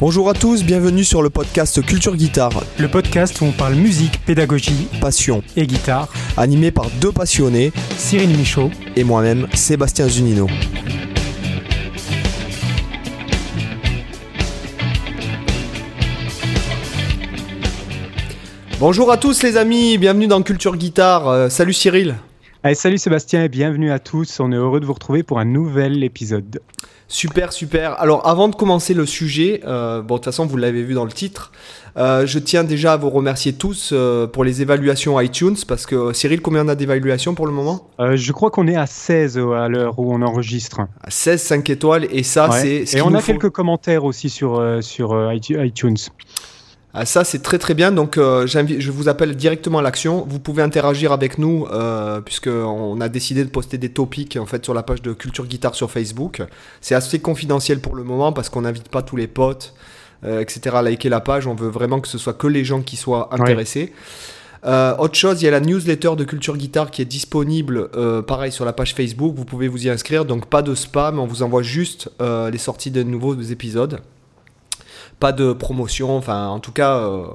Bonjour à tous, bienvenue sur le podcast Culture Guitare. Le podcast où on parle musique, pédagogie, passion et guitare. Animé par deux passionnés, Cyril Michaud et moi-même, Sébastien Zunino. Bonjour à tous les amis, bienvenue dans Culture Guitare. Euh, salut Cyril. salut Sébastien et bienvenue à tous. On est heureux de vous retrouver pour un nouvel épisode. Super, super. Alors, avant de commencer le sujet, euh, bon, de toute façon, vous l'avez vu dans le titre, euh, je tiens déjà à vous remercier tous euh, pour les évaluations iTunes, parce que Cyril, combien on a d'évaluations pour le moment? Je crois qu'on est à 16 à l'heure où on enregistre. À 16, 5 étoiles, et ça, c'est... Et on a quelques commentaires aussi sur, sur iTunes. Ah, ça, c'est très très bien. Donc, euh, je vous appelle directement à l'action. Vous pouvez interagir avec nous, euh, puisqu'on a décidé de poster des topics en fait, sur la page de Culture Guitare sur Facebook. C'est assez confidentiel pour le moment parce qu'on n'invite pas tous les potes, euh, etc. à liker la page. On veut vraiment que ce soit que les gens qui soient intéressés. autre chose, il y a la newsletter de Culture Guitare qui est disponible, pareil, sur la page Facebook. Vous pouvez vous y inscrire. Donc, pas de spam. On vous envoie juste les sorties de nouveaux épisodes pas de promotion. Enfin, en tout cas, euh,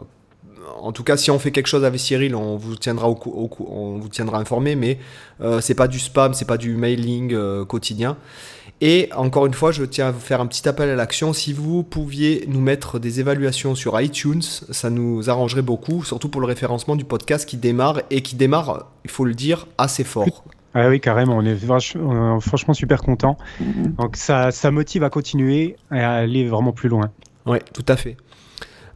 en tout cas, si on fait quelque chose avec Cyril, on vous tiendra au, on vous tiendra informé. Mais euh, c'est pas du spam, c'est pas du mailing euh, quotidien. Et encore une fois, je tiens à vous faire un petit appel à l'action. Si vous pouviez nous mettre des évaluations sur iTunes, ça nous arrangerait beaucoup, surtout pour le référencement du podcast qui démarre et qui démarre, il faut le dire, assez fort. Ah oui, carrément, on est, franchement super content. Donc ça, ça motive à continuer et à aller vraiment plus loin. Oui, tout à fait.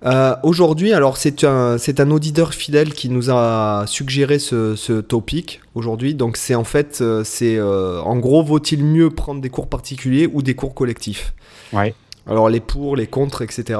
Euh, aujourd'hui, alors c'est un, c'est un auditeur fidèle qui nous a suggéré ce, ce topic aujourd'hui. Donc c'est en fait, euh, c'est euh, en gros, vaut-il mieux prendre des cours particuliers ou des cours collectifs? Ouais. Alors les pour, les contre, etc.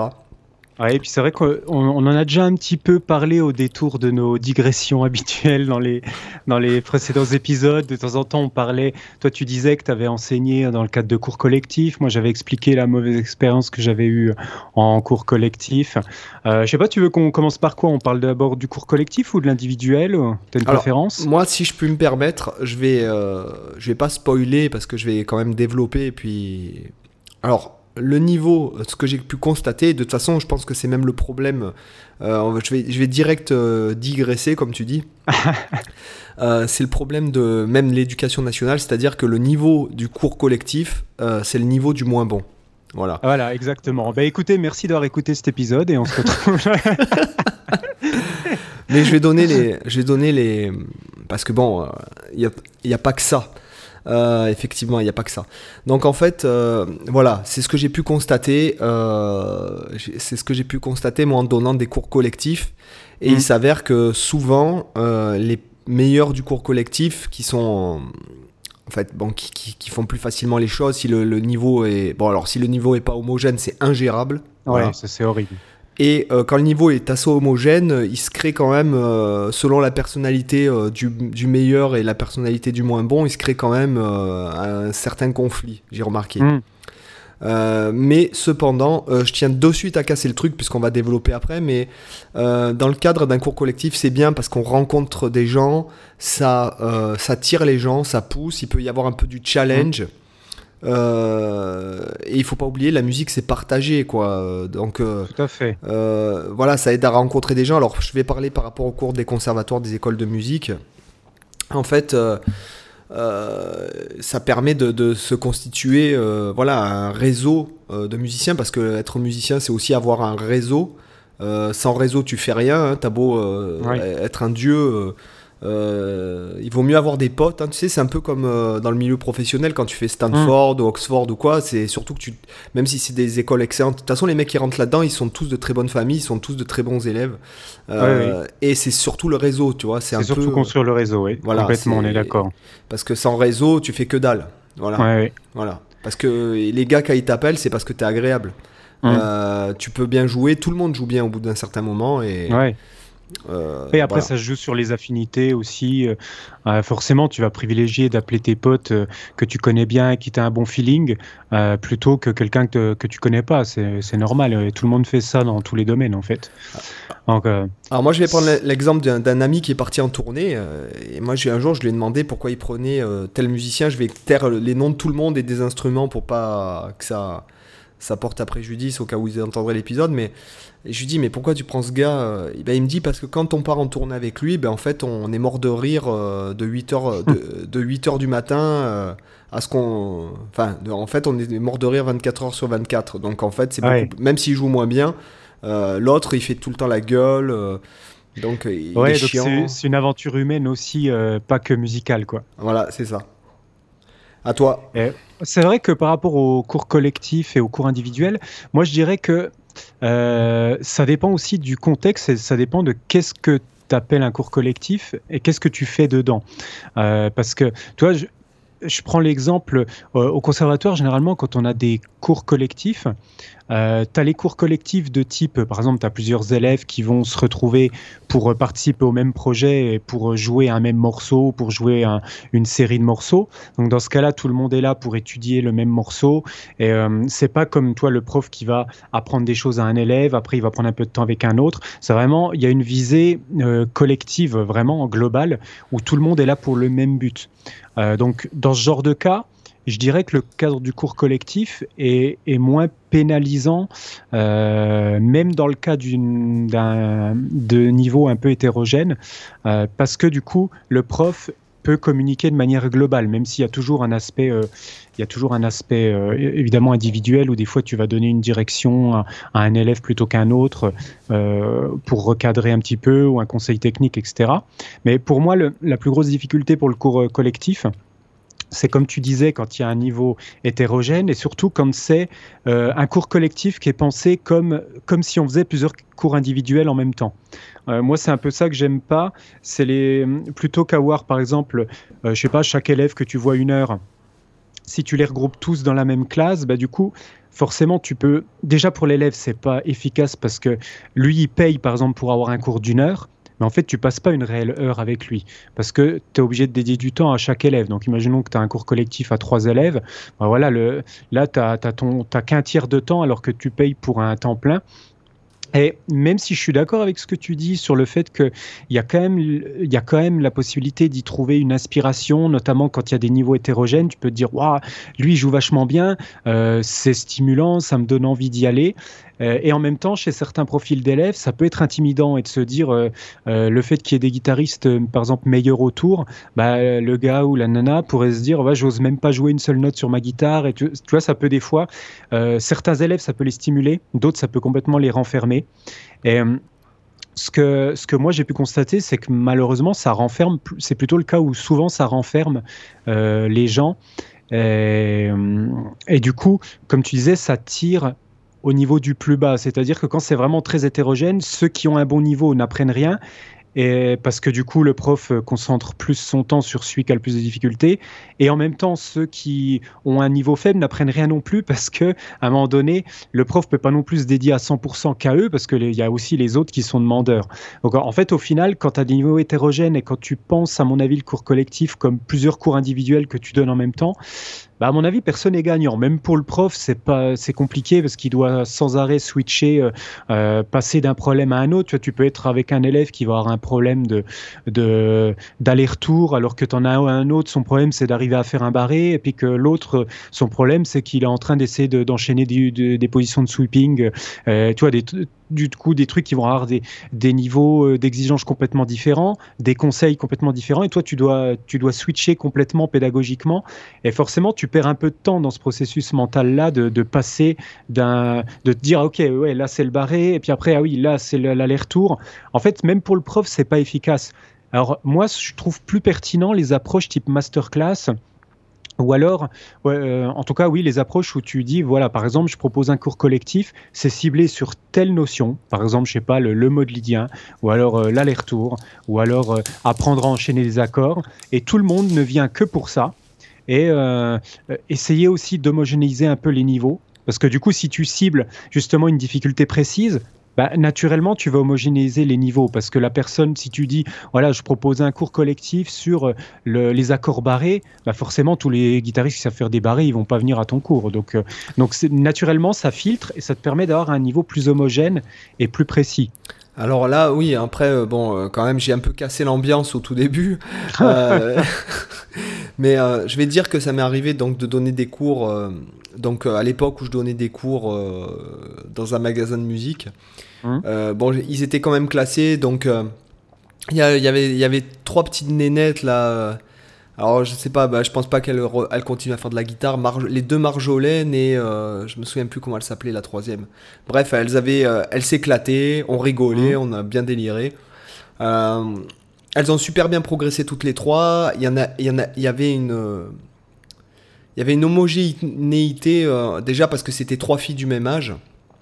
Ouais, et puis c'est vrai qu'on en a déjà un petit peu parlé au détour de nos digressions habituelles dans les, dans les précédents épisodes. De temps en temps, on parlait. Toi, tu disais que tu avais enseigné dans le cadre de cours collectifs. Moi, j'avais expliqué la mauvaise expérience que j'avais eue en cours collectif. Euh, je sais pas, tu veux qu'on commence par quoi? On parle d'abord du cours collectif ou de l'individuel? Tu as une préférence? Moi, si je puis me permettre, je vais, euh, je vais pas spoiler parce que je vais quand même développer. Et puis. Alors le niveau, ce que j'ai pu constater, de toute façon, je pense que c'est même le problème. Euh, je, vais, je vais direct euh, digresser, comme tu dis. Euh, c'est le problème de même l'éducation nationale, c'est-à-dire que le niveau du cours collectif, c'est le niveau du moins bon. Voilà. Voilà, exactement. Bah écoutez, merci d'avoir écouté cet épisode et on se retrouve. Mais je vais donner les, je vais donner les, parce que bon, il n'y a, y a pas que ça. Euh, effectivement, il n'y a pas que ça. Donc en fait, euh, voilà, c'est ce que j'ai pu constater. Euh, c'est ce que j'ai pu constater moi en donnant des cours collectifs. Et il mmh. s'avère que souvent, les meilleurs du cours collectif, qui sont en fait, bon, qui, qui, font plus facilement les choses. Si le, niveau est bon, alors si le niveau est pas homogène, c'est ingérable. Ouais, c'est horrible. Et euh, quand le niveau est assez homogène, il se crée quand même, euh, selon la personnalité euh, du, du, meilleur et la personnalité du moins bon, il se crée quand même un certain conflit, j'ai remarqué. Hmm. mais cependant, je tiens de suite à casser le truc puisqu'on va développer après. Mais dans le cadre d'un cours collectif, c'est bien parce qu'on rencontre des gens, ça, ça tire les gens, ça pousse. Il peut y avoir un peu du challenge. Hmm. Euh, et il faut pas oublier, la musique c'est partagé, quoi. Donc, euh, Tout à fait. Euh, voilà, ça aide à rencontrer des gens. Alors, je vais parler par rapport au cours des conservatoires, des écoles de musique. En fait, ça permet de, se constituer, voilà, un réseau de musiciens, parce que être musicien, c'est aussi avoir un réseau. sans réseau, tu fais rien. Hein. T'as beau être un dieu euh, il vaut mieux avoir des potes. Hein. tu sais, c'est un peu comme euh, dans le milieu professionnel quand tu fais Stanford ou Oxford ou quoi. C'est surtout que tu, même si c'est des écoles excellentes, de toute façon, les mecs qui rentrent là-dedans, ils sont tous de très bonnes familles, ils sont tous de très bons élèves. Euh, et c'est surtout le réseau, tu vois. C'est surtout construire le réseau, oui. Voilà, Complètement, on est d'accord. Parce que sans réseau, tu fais que dalle. Voilà. voilà. Parce que les gars, quand ils t'appellent, c'est parce que t'es agréable. Hum. tu peux bien jouer, tout le monde joue bien au bout d'un certain moment. Et, ouais. Euh, et après, ça se joue sur les affinités aussi. Euh, euh, forcément, tu vas privilégier d'appeler tes potes que tu connais bien et qui t'a un bon feeling plutôt que quelqu'un que, que, tu connais pas. C'est normal. Tout le monde fait ça dans tous les domaines, en fait. Donc, Alors, moi, je vais prendre l'exemple d'un ami qui est parti en tournée. et moi, un jour, je lui ai demandé pourquoi il prenait tel musicien. Je vais taire les noms de tout le monde et des instruments pour pas que ça ça porte à préjudice au cas où ils entendraient l'épisode, mais je lui dis mais pourquoi tu prends ce gars ben, Il me dit parce que quand on part en tournée avec lui, ben, en fait on est mort de rire de 8h, de, 8 du matin à ce qu'on... Enfin, en fait on est mort de rire 24 h sur 24, donc en fait c'est même s'il joue moins bien, l'autre il fait tout le temps la gueule. Donc, il est C'est une aventure humaine aussi, pas que musicale, quoi. Voilà, c'est ça. À toi. C'est vrai que par rapport aux cours collectifs et aux cours individuels, moi je dirais que euh, ça dépend aussi du contexte et ça dépend de qu'est-ce que tu appelles un cours collectif et qu'est-ce que tu fais dedans. Euh, parce que, toi, je, je prends l'exemple euh, au conservatoire, généralement, quand on a des cours collectifs, euh, tu as les cours collectifs de type, par exemple, tu as plusieurs élèves qui vont se retrouver pour participer au même projet et pour jouer un même morceau, pour jouer une série de morceaux. Donc dans ce cas-là, tout le monde est là pour étudier le même morceau. Et euh, c'est pas comme toi, le prof, qui va apprendre des choses à un élève, après il va prendre un peu de temps avec un autre. C'est vraiment, il y a une visée euh, collective, vraiment globale, où tout le monde est là pour le même but. Euh, donc dans ce genre de cas, je dirais que le cadre du cours collectif est, moins pénalisant, euh, même dans le cas de niveau un peu hétérogène, euh, parce que du coup, le prof peut communiquer de manière globale, même s'il y a toujours un aspect, il y a toujours un aspect évidemment individuel où des fois tu vas donner une direction à, un élève plutôt qu'un autre pour recadrer un petit peu ou un conseil technique, etc. Mais pour moi, la plus grosse difficulté pour le cours collectif, c'est comme tu disais, quand il y a un niveau hétérogène et surtout quand c'est euh, un cours collectif qui est pensé comme, comme si on faisait plusieurs cours individuels en même temps. Euh, moi, c'est un peu ça que j'aime pas. C'est les plutôt qu'avoir, par exemple, euh, je sais pas, chaque élève que tu vois une heure. Si tu les regroupes tous dans la même classe, bah, du coup, forcément, tu peux. Déjà pour l'élève, c'est pas efficace parce que lui, il paye, par exemple, pour avoir un cours d'une heure en fait, tu passes pas une réelle heure avec lui parce que tu es obligé de dédier du temps à chaque élève. Donc, imaginons que tu as un cours collectif à trois élèves. Ben voilà, le, là, tu n'as qu'un tiers de temps alors que tu payes pour un temps plein. Et même si je suis d'accord avec ce que tu dis sur le fait qu'il y, a quand même, il y a quand même la possibilité d'y trouver une inspiration, notamment quand il y a des niveaux hétérogènes, tu peux te dire, waouh, lui il joue vachement bien, euh, c'est stimulant, ça me donne envie d'y aller. Euh, et en même temps, chez certains profils d'élèves, ça peut être intimidant et de se dire euh, euh, le fait qu'il y ait des guitaristes, par exemple, meilleurs autour, bah, le gars ou la nana pourrait se dire ouais, j'ose même pas jouer une seule note sur ma guitare. Et tu, vois, ça peut des fois, certains élèves, ça peut les stimuler, d'autres, ça peut complètement les renfermer. Et ce que, ce que moi j'ai pu constater, c'est que malheureusement, ça renferme, c'est plutôt le cas où souvent ça renferme les gens. Et, du coup, comme tu disais, ça tire au niveau du plus bas. C'est-à-dire que quand c'est vraiment très hétérogène, ceux qui ont un bon niveau n'apprennent rien. Et parce que du coup, le prof euh, concentre plus son temps sur celui qui a le plus de difficultés. Et en même temps, ceux qui ont un niveau faible n'apprennent rien non plus parce que, à un moment donné, le prof peut pas non plus se dédier à 100% qu'à eux parce qu'il y a aussi les autres qui sont demandeurs. Donc, en fait, au final, quand tu as des niveaux hétérogènes et quand tu penses, à mon avis, le cours collectif comme plusieurs cours individuels que tu donnes en même temps, bah, à mon avis, personne n'est gagnant. Même pour le prof, c'est pas, c'est compliqué parce qu'il doit sans arrêt switcher, euh, euh, passer d'un problème à un autre. Tu, vois, tu peux être avec un élève qui va avoir un problème de, de d'aller-retour, alors que tu en as un autre, son problème c'est d'arriver à faire un barré, et puis que l'autre, son problème c'est qu'il est en train d'essayer d'enchaîner des positions de sweeping. Euh, tu vois, des du coup des trucs qui vont avoir des, des niveaux euh, d'exigence complètement différents, des conseils complètement différents, et toi tu dois, tu dois switcher complètement pédagogiquement, et forcément tu perds un peu de temps dans ce processus mental-là de, de, passer d'un, de te dire ok ouais là c'est le barré, et puis après ah oui là c'est l'aller-retour. En fait même pour le prof c'est pas efficace. Alors moi je trouve plus pertinent les approches type masterclass ou alors, euh, en tout cas, oui, les approches où tu dis, voilà, par exemple, je propose un cours collectif, c'est ciblé sur telle notion, par exemple, je sais pas, le, mode lydien, ou alors euh, l'aller-retour, ou alors euh, apprendre à enchaîner des accords, et tout le monde ne vient que pour ça, et essayer aussi d'homogénéiser un peu les niveaux, parce que du coup, si tu cibles justement une difficulté précise, bah, naturellement, tu vas homogénéiser les niveaux parce que la personne, si tu dis, voilà, je propose un cours collectif sur euh, les accords barrés, bah forcément, tous les guitaristes qui savent faire des barrés, ils vont pas venir à ton cours. Donc, euh, donc naturellement, ça filtre et ça te permet d'avoir un niveau plus homogène et plus précis. Alors là, oui, après, euh, bon, quand même, j'ai un peu cassé l'ambiance au tout début. mais je vais dire que ça m'est arrivé donc de donner des cours donc à l'époque où je donnais des cours dans un magasin de musique. Hum. bon, ils étaient quand même classés, donc il y, avait, il y avait trois petites nénettes là. Alors je sais pas, bah, je pense pas qu'elle elle continue à faire de la guitare. les deux Marjolaine et je me souviens plus comment elle s'appelait la troisième. Bref, elles avaient, elles s'éclataient, on rigolait, hum. on a bien déliré. elles ont super bien progressé toutes les trois. Il y en a, il y en a, il y avait une il y avait une homogénéité, euh, déjà parce que c'était trois filles du même âge.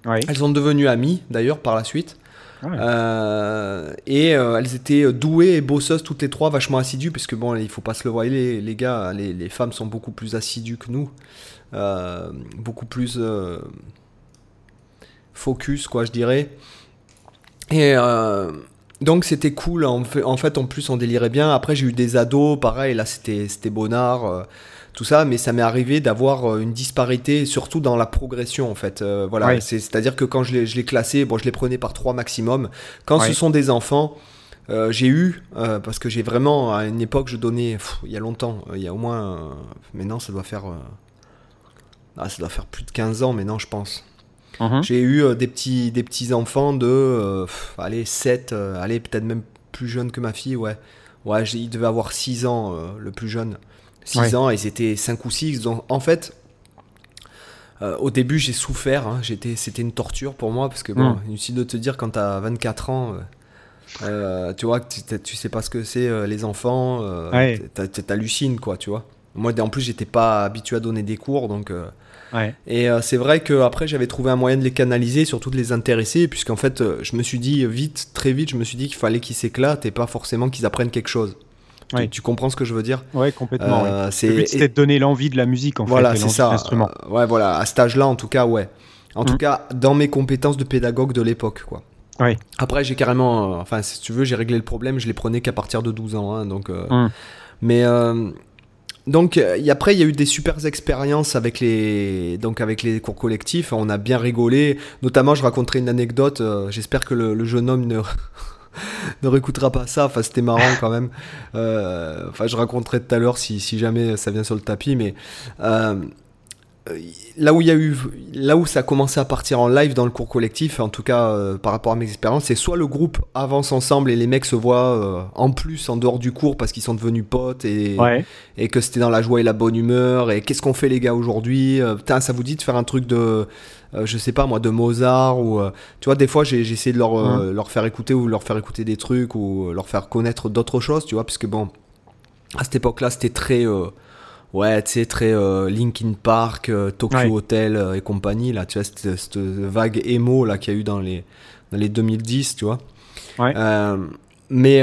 Elles sont devenues amies, d'ailleurs, par la suite. Euh, et euh, elles étaient douées et bosseuses toutes les trois, vachement assidues, parce que bon, il faut pas se le voir, les, les gars, les, les, femmes sont beaucoup plus assidues que nous, beaucoup plus focus, quoi, je dirais. Et donc c'était cool, en fait, en plus on délirait bien. Après j'ai eu des ados, pareil, là c'était bonnard tout ça, mais ça m'est arrivé d'avoir euh, une disparité, surtout dans la progression en fait. Euh, voilà, c'est-à-dire que quand je les, je les classais, bon, je les prenais par trois maximum. Quand ce sont des enfants, euh, j'ai eu, parce que j'ai vraiment, à une époque, je donnais, il y a longtemps, il y a au moins, maintenant ça doit faire, ah, ça doit faire plus de 15 ans maintenant, je pense. Uh-huh. J'ai eu des, petits, des petits enfants de, allez, 7, allez, peut-être même plus jeunes que ma fille, ouais. Ouais, il devait avoir 6 ans, le plus jeune. 6 ans, ils étaient 5 ou 6. Donc, en fait, euh, au début, j'ai souffert. Hein. j'étais, c'était une torture pour moi parce que, bon, mm. inutile de te dire, quand tu as 24 ans, euh, euh, tu vois, tu, tu, sais pas ce que c'est les enfants, ouais. t'hallucines, quoi, tu vois. Moi, en plus, j'étais pas habitué à donner des cours, donc. Et c'est vrai qu'après, j'avais trouvé un moyen de les canaliser, surtout de les intéresser, puisqu'en fait, je me suis dit vite, très vite, je me suis dit qu'il fallait qu'ils s'éclatent et pas forcément qu'ils apprennent quelque chose. Tu, comprends ce que je veux dire? Ouais, complètement. Euh, C'est c'était de donner l'envie de la musique en voilà, c'est ça. Euh, ouais, voilà. À cet âge-là, en tout cas, ouais. En tout mm. cas, dans mes compétences de pédagogue de l'époque, quoi. Oui. Après, j'ai carrément, euh, enfin, si tu veux, j'ai réglé le problème. Je les prenais qu'à partir de 12 ans, hein, donc. Mm. Mais donc après, il y a eu des super expériences avec les, donc avec les cours collectifs. On a bien rigolé. Notamment, je raconterai une anecdote. J'espère que le, le, jeune homme ne ne réécoutera pas ça. Enfin, c'était marrant quand même. Euh, enfin, je raconterai tout à l'heure si, si, jamais ça vient sur le tapis, mais euh, là où il y a eu, là où ça a commencé à partir en live dans le cours collectif, en tout cas euh, par rapport à mes expériences, c'est soit le groupe avance ensemble et les mecs se voient en plus en dehors du cours parce qu'ils sont devenus potes et, et que c'était dans la joie et la bonne humeur et qu'est-ce qu'on fait les gars aujourd'hui Putain, ça vous dit de faire un truc de euh, je sais pas moi, de Mozart ou euh, tu vois, des fois j'ai essayé de leur, euh, leur faire écouter ou leur faire écouter des trucs ou leur faire connaître d'autres choses, tu vois, parce que bon, à cette époque-là, c'était très ouais, tu sais, très Linkin Park, Tokyo Hotel et compagnie, là, tu vois, cette, cette vague emo là qu'il y a eu dans les, dans les 2010, tu vois. Ouais. mais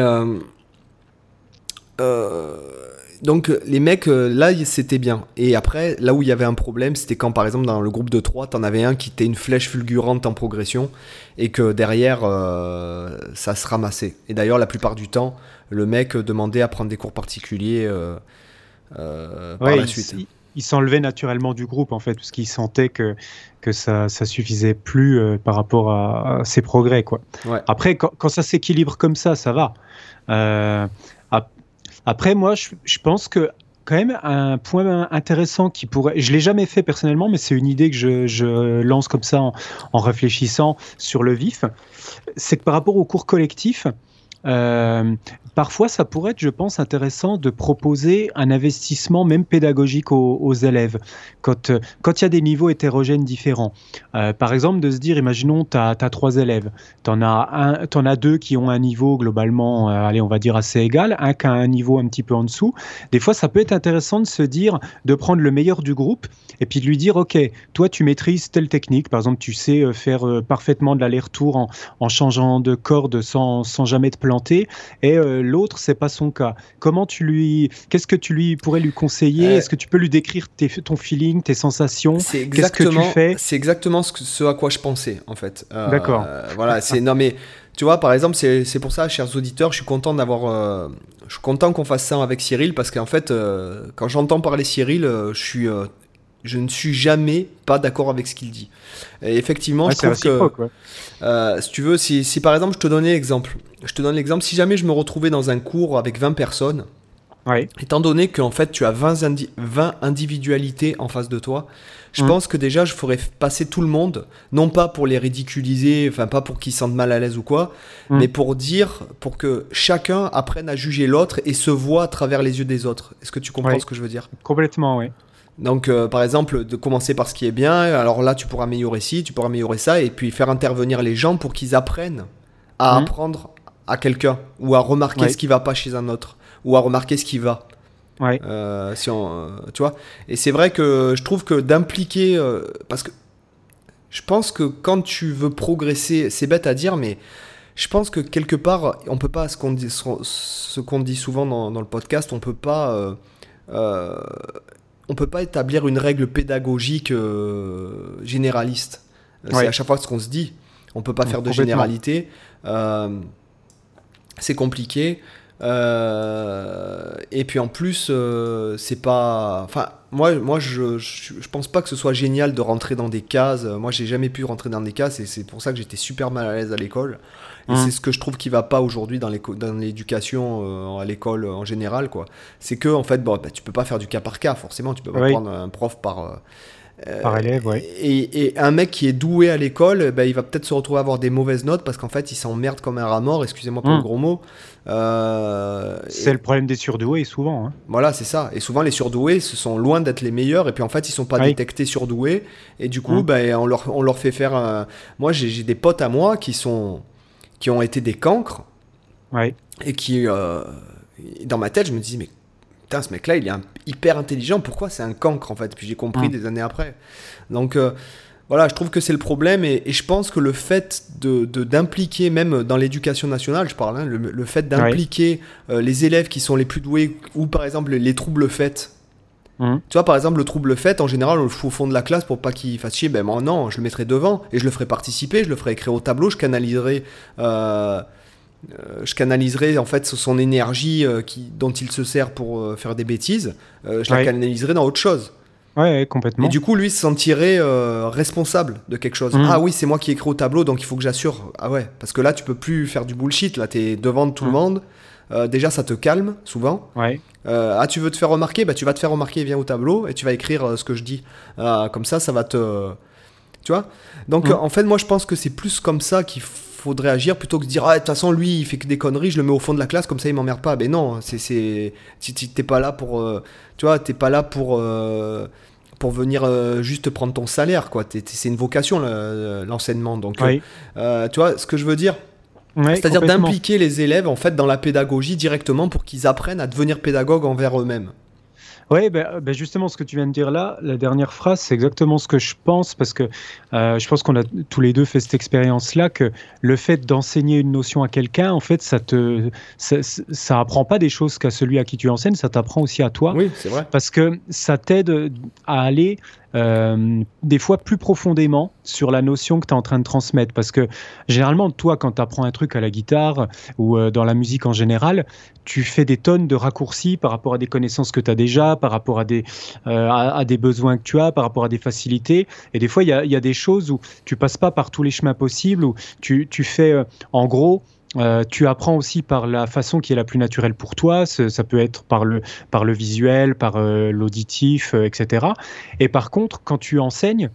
donc les mecs, euh, là, c'était bien. Et après, là où il y avait un problème, c'était quand, par exemple, dans le groupe de 3, t'en avais un qui était une flèche fulgurante en progression et que derrière, euh, ça se ramassait. Et d'ailleurs, la plupart du temps, le mec demandait à prendre des cours particuliers euh, par la suite. Il, s'enlevait naturellement du groupe, en fait, parce qu'il sentait que, que ça, ça suffisait plus par rapport à, ses progrès, quoi. Après, quand, quand ça s'équilibre comme ça, ça va. Après, moi, je, pense que quand même un point intéressant qui pourrait, je l'ai jamais fait personnellement, mais c'est une idée que je, lance comme ça en, en, réfléchissant sur le vif, c'est que par rapport au cours collectif, euh, parfois, ça pourrait être, je pense, intéressant de proposer un investissement même pédagogique aux, élèves quand euh, quand il y a des niveaux hétérogènes différents. Euh, par exemple, de se dire, imaginons, tu as, trois élèves, tu en, as en as deux qui ont un niveau globalement, allez, on va dire assez égal, un qui a un niveau un petit peu en dessous. Des fois, ça peut être intéressant de se dire, de prendre le meilleur du groupe et puis de lui dire, OK, toi, tu maîtrises telle technique. Par exemple, tu sais faire parfaitement de l'aller-retour en, changeant de corde sans, sans jamais te planter et euh, l'autre c'est pas son cas. Comment tu lui qu'est-ce que tu lui pourrais lui conseiller? Euh, Est-ce que tu peux lui décrire ton feeling, tes sensations? C'est exactement c'est exactement ce, à quoi je pensais en fait. Euh, D'accord. voilà, c'est non mais tu vois par exemple c'est pour ça chers auditeurs, je suis content d'avoir je suis content qu'on fasse ça avec Cyril parce qu'en fait quand j'entends parler Cyril, je suis je ne suis jamais pas d'accord avec ce qu'il dit. Et effectivement, je trouve que, euh, si tu veux, si, par exemple, je te donnais l'exemple, je te donne l'exemple, si jamais je me retrouvais dans un cours avec 20 personnes, Étant donné qu'en fait tu as 20, 20, individualités en face de toi, je mm. pense que déjà je ferais passer tout le monde, non pas pour les ridiculiser, enfin pas pour qu'ils sentent mal à l'aise ou quoi, mm. mais pour dire, pour que chacun apprenne à juger l'autre et se voit à travers les yeux des autres. Est-ce que tu comprends ce que je veux dire? Complètement, oui. Donc, euh, par exemple, de commencer par ce qui est bien, alors là, tu pourras améliorer ci, tu pourras améliorer ça, et puis faire intervenir les gens pour qu'ils apprennent à mm. apprendre à quelqu'un, ou à remarquer ce qui va pas chez un autre, ou à remarquer ce qui va. Ouais. Euh, si on, euh, tu vois. Et c'est vrai que je trouve que d'impliquer, euh, parce que je pense que quand tu veux progresser, c'est bête à dire, mais je pense que quelque part, on peut pas, ce qu'on dit, ce qu'on dit souvent dans, dans, le podcast, on peut pas, on peut pas établir une règle pédagogique généraliste. C'est à chaque fois ce qu'on se dit. On peut pas faire de généralité. c'est compliqué. Euh, et puis en plus, euh, c'est pas. Enfin, moi, moi je, je, pense pas que ce soit génial de rentrer dans des cases. Moi, j'ai jamais pu rentrer dans des cases et c'est pour ça que j'étais super mal à l'aise à l'école. Et mmh. c'est ce que je trouve qui va pas aujourd'hui dans l'éducation euh, à l'école en général, quoi. C'est que, en fait, bon, bah, tu peux pas faire du cas par cas, forcément. Tu peux pas prendre un prof par. Par élève, ouais. et, et, un mec qui est doué à l'école, bah, il va peut-être se retrouver à avoir des mauvaises notes parce qu'en fait, il s'emmerde comme un rat mort, excusez-moi pour le mmh. gros mot. Euh, c'est le problème des surdoués souvent. Hein. Voilà, c'est ça. Et souvent les surdoués, ce sont loin d'être les meilleurs. Et puis en fait, ils sont pas détectés surdoués. Et du coup, ben, on, leur, on leur fait faire. Un... Moi, j'ai des potes à moi qui sont qui ont été des cancres. Et qui, euh, dans ma tête, je me dis mais putain, ce mec-là, il est hyper intelligent. Pourquoi c'est un cancre en fait Puis j'ai compris des années après. Donc euh, voilà, je trouve que c'est le problème et, je pense que le fait de d'impliquer, même dans l'éducation nationale, je parle, hein, le, fait d'impliquer euh, les élèves qui sont les plus doués ou par exemple les, troubles faits. Mmh. Tu vois, par exemple, le trouble fait, en général, on le fout au fond de la classe pour pas qu'il fasse chier. Ben moi, non, je le mettrai devant et je le ferai participer, je le ferai écrire au tableau, je canaliserai. Euh, euh, je canaliserai en fait son énergie qui, dont il se sert pour faire des bêtises, je la canaliserai dans autre chose. Ouais, complètement. Et du coup, lui se sentirait euh, responsable de quelque chose. Mmh. Ah oui, c'est moi qui écris au tableau, donc il faut que j'assure. Ah ouais, parce que là, tu peux plus faire du bullshit. Là, t'es devant tout le mmh. monde. Euh, déjà, ça te calme souvent. Ouais. Euh, ah, tu veux te faire remarquer? Bah, tu vas te faire remarquer, viens au tableau et tu vas écrire ce que je dis. Ah, comme ça, ça va te. Tu vois? Donc, mmh. en fait, moi, je pense que c'est plus comme ça qu'il faudrait agir plutôt que de dire ah de toute façon lui il fait que des conneries je le mets au fond de la classe comme ça il m'emmerde pas mais non c'est c'est t'es pas là pour tu vois t'es pas là pour pour venir euh, juste prendre ton salaire, quoi. c'est une vocation, l'enseignement. Donc, euh, euh, tu vois ce que je veux dire C'est-à-dire d'impliquer les élèves en fait dans la pédagogie directement pour qu'ils apprennent à devenir pédagogues envers eux-mêmes. Oui, ben, ben, justement, ce que tu viens de dire là, la dernière phrase, c'est exactement ce que je pense, parce que je pense qu'on a tous les deux fait cette expérience-là, que le fait d'enseigner une notion à quelqu'un, en fait, ça te, ça, ça apprend pas des choses qu'à celui à qui tu enseignes, ça t'apprend aussi à toi. Oui, c'est vrai. Parce que ça t'aide à aller euh, des fois plus profondément sur la notion que tu es en train de transmettre. Parce que généralement, toi, quand tu apprends un truc à la guitare ou euh, dans la musique en général, tu fais des tonnes de raccourcis par rapport à des connaissances que tu as déjà, par rapport à des, euh, à, des besoins que tu as, par rapport à des facilités. Et des fois, il y a, y a, des choses où tu passes pas par tous les chemins possibles, où tu, tu fais en gros euh, tu apprends aussi par la façon qui est la plus naturelle pour toi. Ça peut être par le, par le visuel, par euh, l'auditif, euh, etc. Et par contre, quand tu enseignes,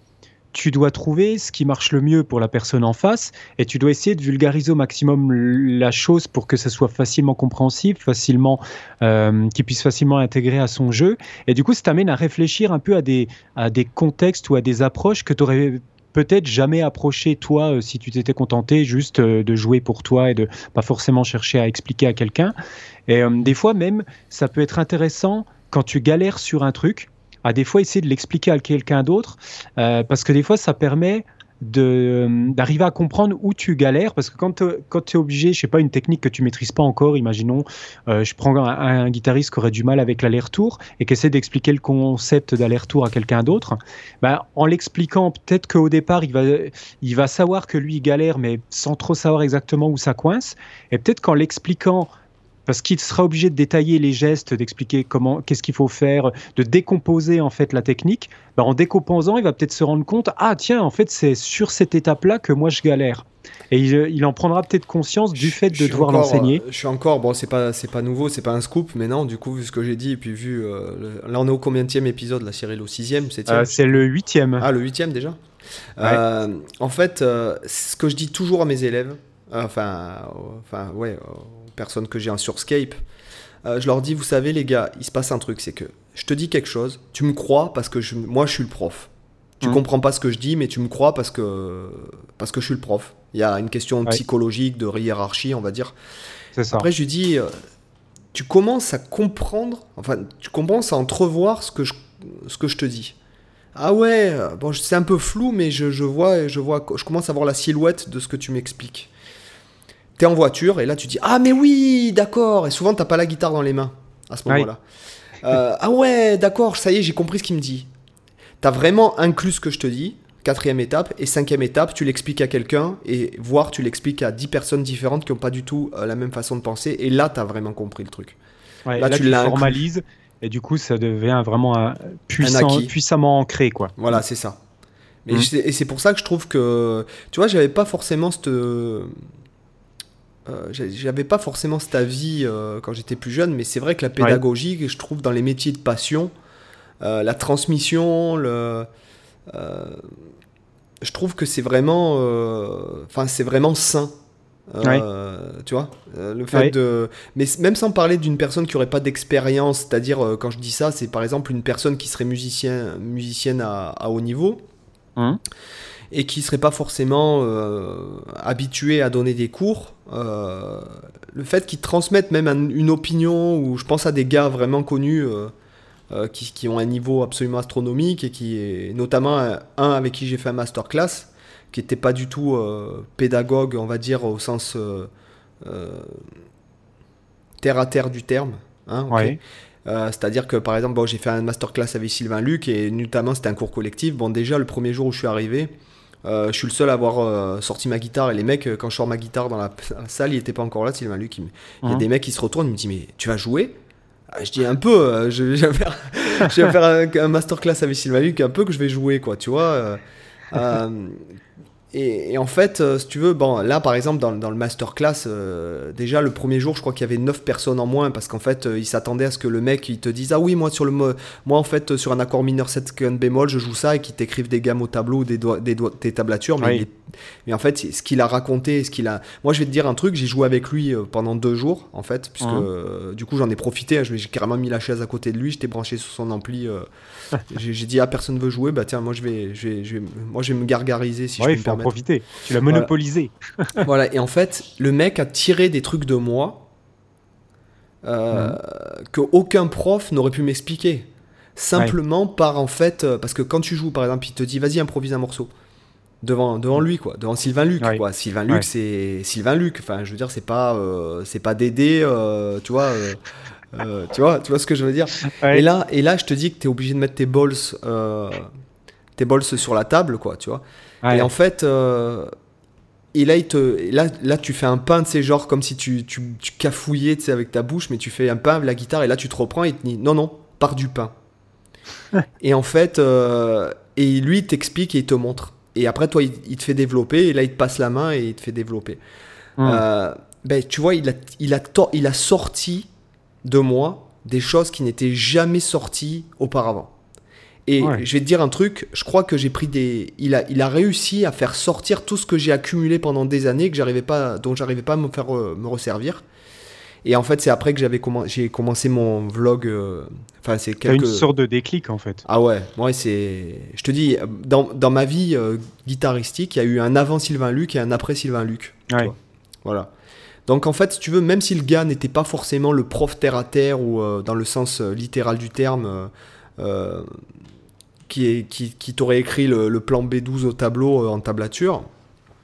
tu dois trouver ce qui marche le mieux pour la personne en face et tu dois essayer de vulgariser au maximum la chose pour que ça soit facilement compréhensible, facilement, qu'il puisse facilement intégrer à son jeu. Et du coup, ça t'amène à réfléchir un peu à des, à des contextes ou à des approches que tu aurais peut-être jamais approché toi euh, si tu t'étais contenté juste euh, de jouer pour toi et de pas forcément chercher à expliquer à quelqu'un. Et euh, des fois même, ça peut être intéressant quand tu galères sur un truc, à des fois essayer de l'expliquer à quelqu'un d'autre, parce que des fois ça permet d'arriver à comprendre où tu galères parce que quand, quand tu es obligé, je sais pas, une technique que tu maîtrises pas encore, imaginons, euh, je prends un, guitariste qui aurait du mal avec l'aller-retour et qui essaie d'expliquer le concept d'aller-retour à quelqu'un d'autre, bah, en l'expliquant, peut-être qu'au départ, il va, il va savoir que lui, il galère, mais sans trop savoir exactement où ça coince, et peut-être qu'en l'expliquant parce qu'il sera obligé de détailler les gestes, d'expliquer comment, qu'est-ce qu'il faut faire, de décomposer en fait la technique. Bah, en décomposant, il va peut-être se rendre compte, ah tiens, en fait, c'est sur cette étape-là que moi je galère. Et il, en prendra peut-être conscience du fait de devoir l'enseigner. Euh, je suis encore, bon, c'est pas, c'est pas nouveau, c'est pas un scoop, mais non, du coup, vu ce que j'ai dit, et puis vu, euh, là, on est au combien épisode, la Cyril, au sixième, septième euh, C'est le huitième. Ah, le huitième déjà? Euh, En fait, ce que je dis toujours à mes élèves, enfin, enfin, ouais, personnes que j'ai un sur Skype, je leur dis, vous savez, les gars, il se passe un truc, c'est que je te dis quelque chose, tu me crois parce que je, moi, je suis le prof. Tu mmh. comprends pas ce que je dis, mais tu me crois parce que, parce que je suis le prof. Il y a une question psychologique, de hiérarchie, on va dire. Ça. Après, je lui dis, euh, tu commences à comprendre, enfin, tu commences à entrevoir ce que je, ce que je te dis. Ah ouais, euh, bon, c'est un peu flou, mais je, je, vois, je vois, je commence à voir la silhouette de ce que tu m'expliques. T'es en voiture et là tu dis ah mais oui, d'accord. Et souvent t'as pas la guitare dans les mains à ce moment-là. Euh, ah ouais, d'accord, ça y est, j'ai compris ce qu'il me dit. T'as vraiment inclus ce que je te dis quatrième étape. Et cinquième étape, tu l'expliques à quelqu'un, et voire tu l'expliques à dix personnes différentes qui n'ont pas du tout euh, la même façon de penser. Et là, tu as vraiment compris le truc. là, tu, l'as formalises, et du coup, ça devient vraiment un puissant, puissamment ancré. Quoi. Voilà, c'est ça. Mmh. Et c'est pour ça que je trouve que, tu vois, j'avais pas forcément cette... Euh, j'avais pas forcément cet avis euh, quand j'étais plus jeune, mais c'est vrai que la pédagogie, je trouve dans les métiers de passion, la transmission, le, je trouve que c'est vraiment, euh, enfin, c'est vraiment sain. Euh, tu vois, euh, le fait de, mais même sans parler d'une personne qui aurait pas d'expérience, c'est-à-dire quand je dis ça, c'est par exemple une personne qui serait musicien, musicienne à, haut niveau. Hein? Et qui serait pas forcément habitué à donner des cours, le fait qu'ils transmettent même une opinion, ou je pense à des gars vraiment connus, euh, qui, ont un niveau absolument astronomique et qui est notamment un, avec qui j'ai fait un masterclass qui n'était pas du tout euh, pédagogue, on va dire, au sens euh, terre à terre du terme. Hein, c'est-à-dire que par exemple, bon, j'ai fait un masterclass avec Sylvain Luc et notamment c'était un cours collectif. Bon, déjà le premier jour où je suis arrivé, je suis le seul à avoir sorti ma guitare et les mecs, quand je sors ma guitare dans la, salle, il était pas encore là, Sylvain Luc. Il, il y a mmh. des mecs qui se retournent, ils me disent Mais tu vas jouer? Ah, je dis un peu, euh, je, vais faire, je vais faire un, masterclass avec Sylvain Luc, un peu que je vais jouer, quoi, tu vois. Euh, euh, et, en fait, euh, si tu veux, bon, là par exemple, dans, dans le masterclass, euh, déjà le premier jour, je crois qu'il y avait 9 personnes en moins parce qu'en fait, euh, ils s'attendaient à ce que le mec il te dise Ah oui, moi, sur le, moi en fait, sur un accord mineur 7 bémol, je joue ça et qu'il t'écrive des gammes au tableau ou des, des, des tablatures. Mais, mais, en fait, ce qu'il a raconté, ce qu'il a. Moi, je vais te dire un truc, j'ai joué avec lui pendant deux jours en fait, puisque mmh. du coup, j'en ai profité. Hein, j'ai carrément mis la chaise à côté de lui, j'étais branché sur son ampli. j'ai dit Ah, personne veut jouer, bah tiens, moi je vais, je vais, je vais moi, je vais me gargariser si je peux me permettre Tu l'as monopolisé. Voilà. Et en fait, le mec a tiré des trucs de moi euh, mhm. que aucun prof n'aurait pu m'expliquer. Simplement par en fait, euh, parce que quand tu joues par exemple, il te dit vas-y improvise un morceau devant devant lui quoi, devant Sylvain Luc quoi. Sylvain Luc c'est Sylvain Luc. Enfin je veux dire c'est pas euh, c'est pas Dédé, tu vois. tu vois, tu vois ce que je veux dire. Et là, et là, je te dis que tu es obligé de mettre tes balls, tes balls sur la table, quoi, tu vois. Et en fait, euh, et là, il te, là, là, tu fais un pain de ces genres comme si tu, tu, tu cafouillais avec ta bouche, mais tu fais un pain avec la guitare, et là, tu te reprends et il te dit non, non, par du pain. et en fait, euh, et lui, il t'explique et il te montre. Et après, toi, il, te fait développer, et là, il te passe la main et il te fait développer. Euh, ben, tu vois, il a, il, a il a sorti de moi des choses qui n'étaient jamais sorties auparavant. Et je vais te dire un truc, je crois que j'ai pris des. Il a, il a réussi à faire sortir tout ce que j'ai accumulé pendant des années que j'arrivais pas, dont j'arrivais pas à me faire euh, me resservir. Et en fait, c'est après que j'avais j'ai commencé mon vlog. Euh, enfin, c'est quelques. une sorte de déclic en fait. Ah ouais, moi c'est. Je te dis, dans, dans ma vie euh, guitaristique, il y a eu un avant Sylvain Luc et un après Sylvain Luc. Ouais. Voilà. Donc en fait, si tu veux, même si le gars n'était pas forcément le prof terre à terre ou dans le sens littéral du terme qui, qui, t'aurait écrit le, plan B12 au tableau euh, en tablature,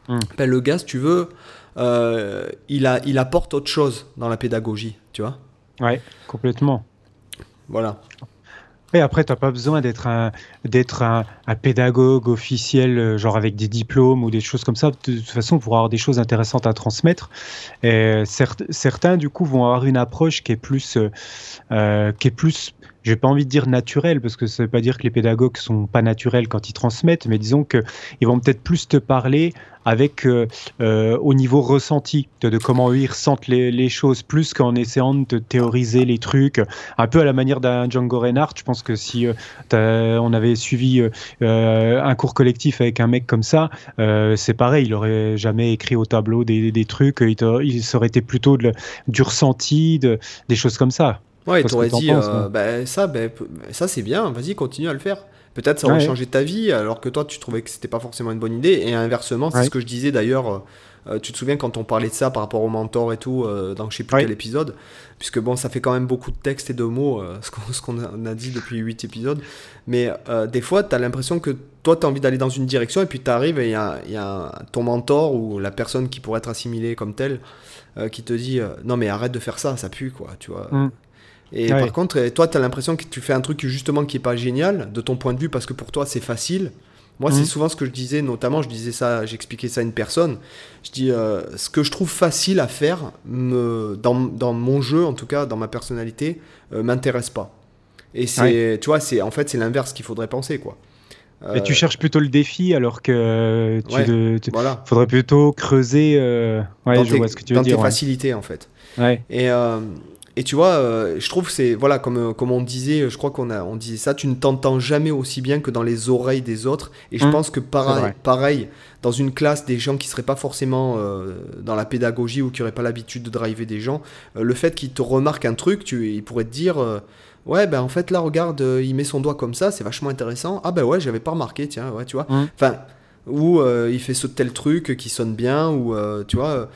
hmm. ben, le gars, si tu veux, euh, il, a, il apporte autre chose dans la pédagogie, tu vois Ouais, complètement. Voilà. Et après, tu n'as pas besoin d'être un, d'être un, pédagogue officiel, euh, genre avec des diplômes ou des choses comme ça. De toute façon, pour avoir des choses intéressantes à transmettre. Et certains, du coup, vont avoir une approche qui est plus, euh qui est plus j'ai pas envie de dire naturel parce que ça veut pas dire que les pédagogues sont pas naturels quand ils transmettent, mais disons que ils vont peut-être plus te parler avec euh, euh, au niveau ressenti de, comment ils ressentent les, choses plus qu'en essayant de théoriser les trucs un peu à la manière d'un Django Reinhardt. Je pense que si euh, on avait suivi un cours collectif avec un mec comme ça, c'est pareil, il aurait jamais écrit au tableau des, trucs, il, il aurait été plutôt de, du ressenti, de, des choses comme ça. Ouais, tu aurais dit, euh, bah, ça, bah, ça c'est bien, vas-y, continue à le faire. Peut-être ça aurait changé ta vie, alors que toi, tu trouvais que c'était pas forcément une bonne idée. Et inversement, c'est ce que je disais d'ailleurs. Euh, tu te souviens quand on parlait de ça par rapport au mentor et tout, euh, dans je sais plus quel épisode, puisque bon, ça fait quand même beaucoup de textes et de mots, ce qu'on a, dit depuis 8 épisodes. Mais des fois, tu as l'impression que toi, tu as envie d'aller dans une direction, et puis tu arrives et il y a, y a, ton mentor ou la personne qui pourrait être assimilée comme telle qui te dit Non, mais arrête de faire ça, ça pue, quoi, tu vois. Mm. Et par contre, toi, tu as l'impression que tu fais un truc justement qui est pas génial de ton point de vue parce que pour toi, c'est facile. Moi, c'est mhm. souvent ce que je disais, notamment, je disais ça, j'expliquais ça à une personne. Je dis, euh, ce que je trouve facile à faire, me, dans, dans, mon jeu, en tout cas, dans ma personnalité, euh, m'intéresse pas. Et c'est, tu vois, c'est en fait, c'est l'inverse qu'il faudrait penser, quoi. Mais tu euh, cherches plutôt le défi alors que tu, voilà. faudrait plutôt creuser. Ouais, dans je vois ce que tu veux dire. Dans tes facilités, en fait. Ouais. Et et tu vois, euh, je trouve c'est voilà comme euh, comme on disait, je crois qu'on a on disait ça, tu ne t'entends jamais aussi bien que dans les oreilles des autres. Et je mmh. pense que pareil, pareil, dans une classe des gens qui seraient pas forcément euh, dans la pédagogie ou qui auraient pas l'habitude de driver des gens, le fait qu'ils te remarquent un truc, tu, ils pourraient te dire ouais ben en fait là regarde, il met son doigt comme ça, c'est vachement intéressant. Ah ben ouais, j'avais pas remarqué, tiens ouais tu vois. Mmh. Enfin ou il fait ce tel truc qui sonne bien ou tu vois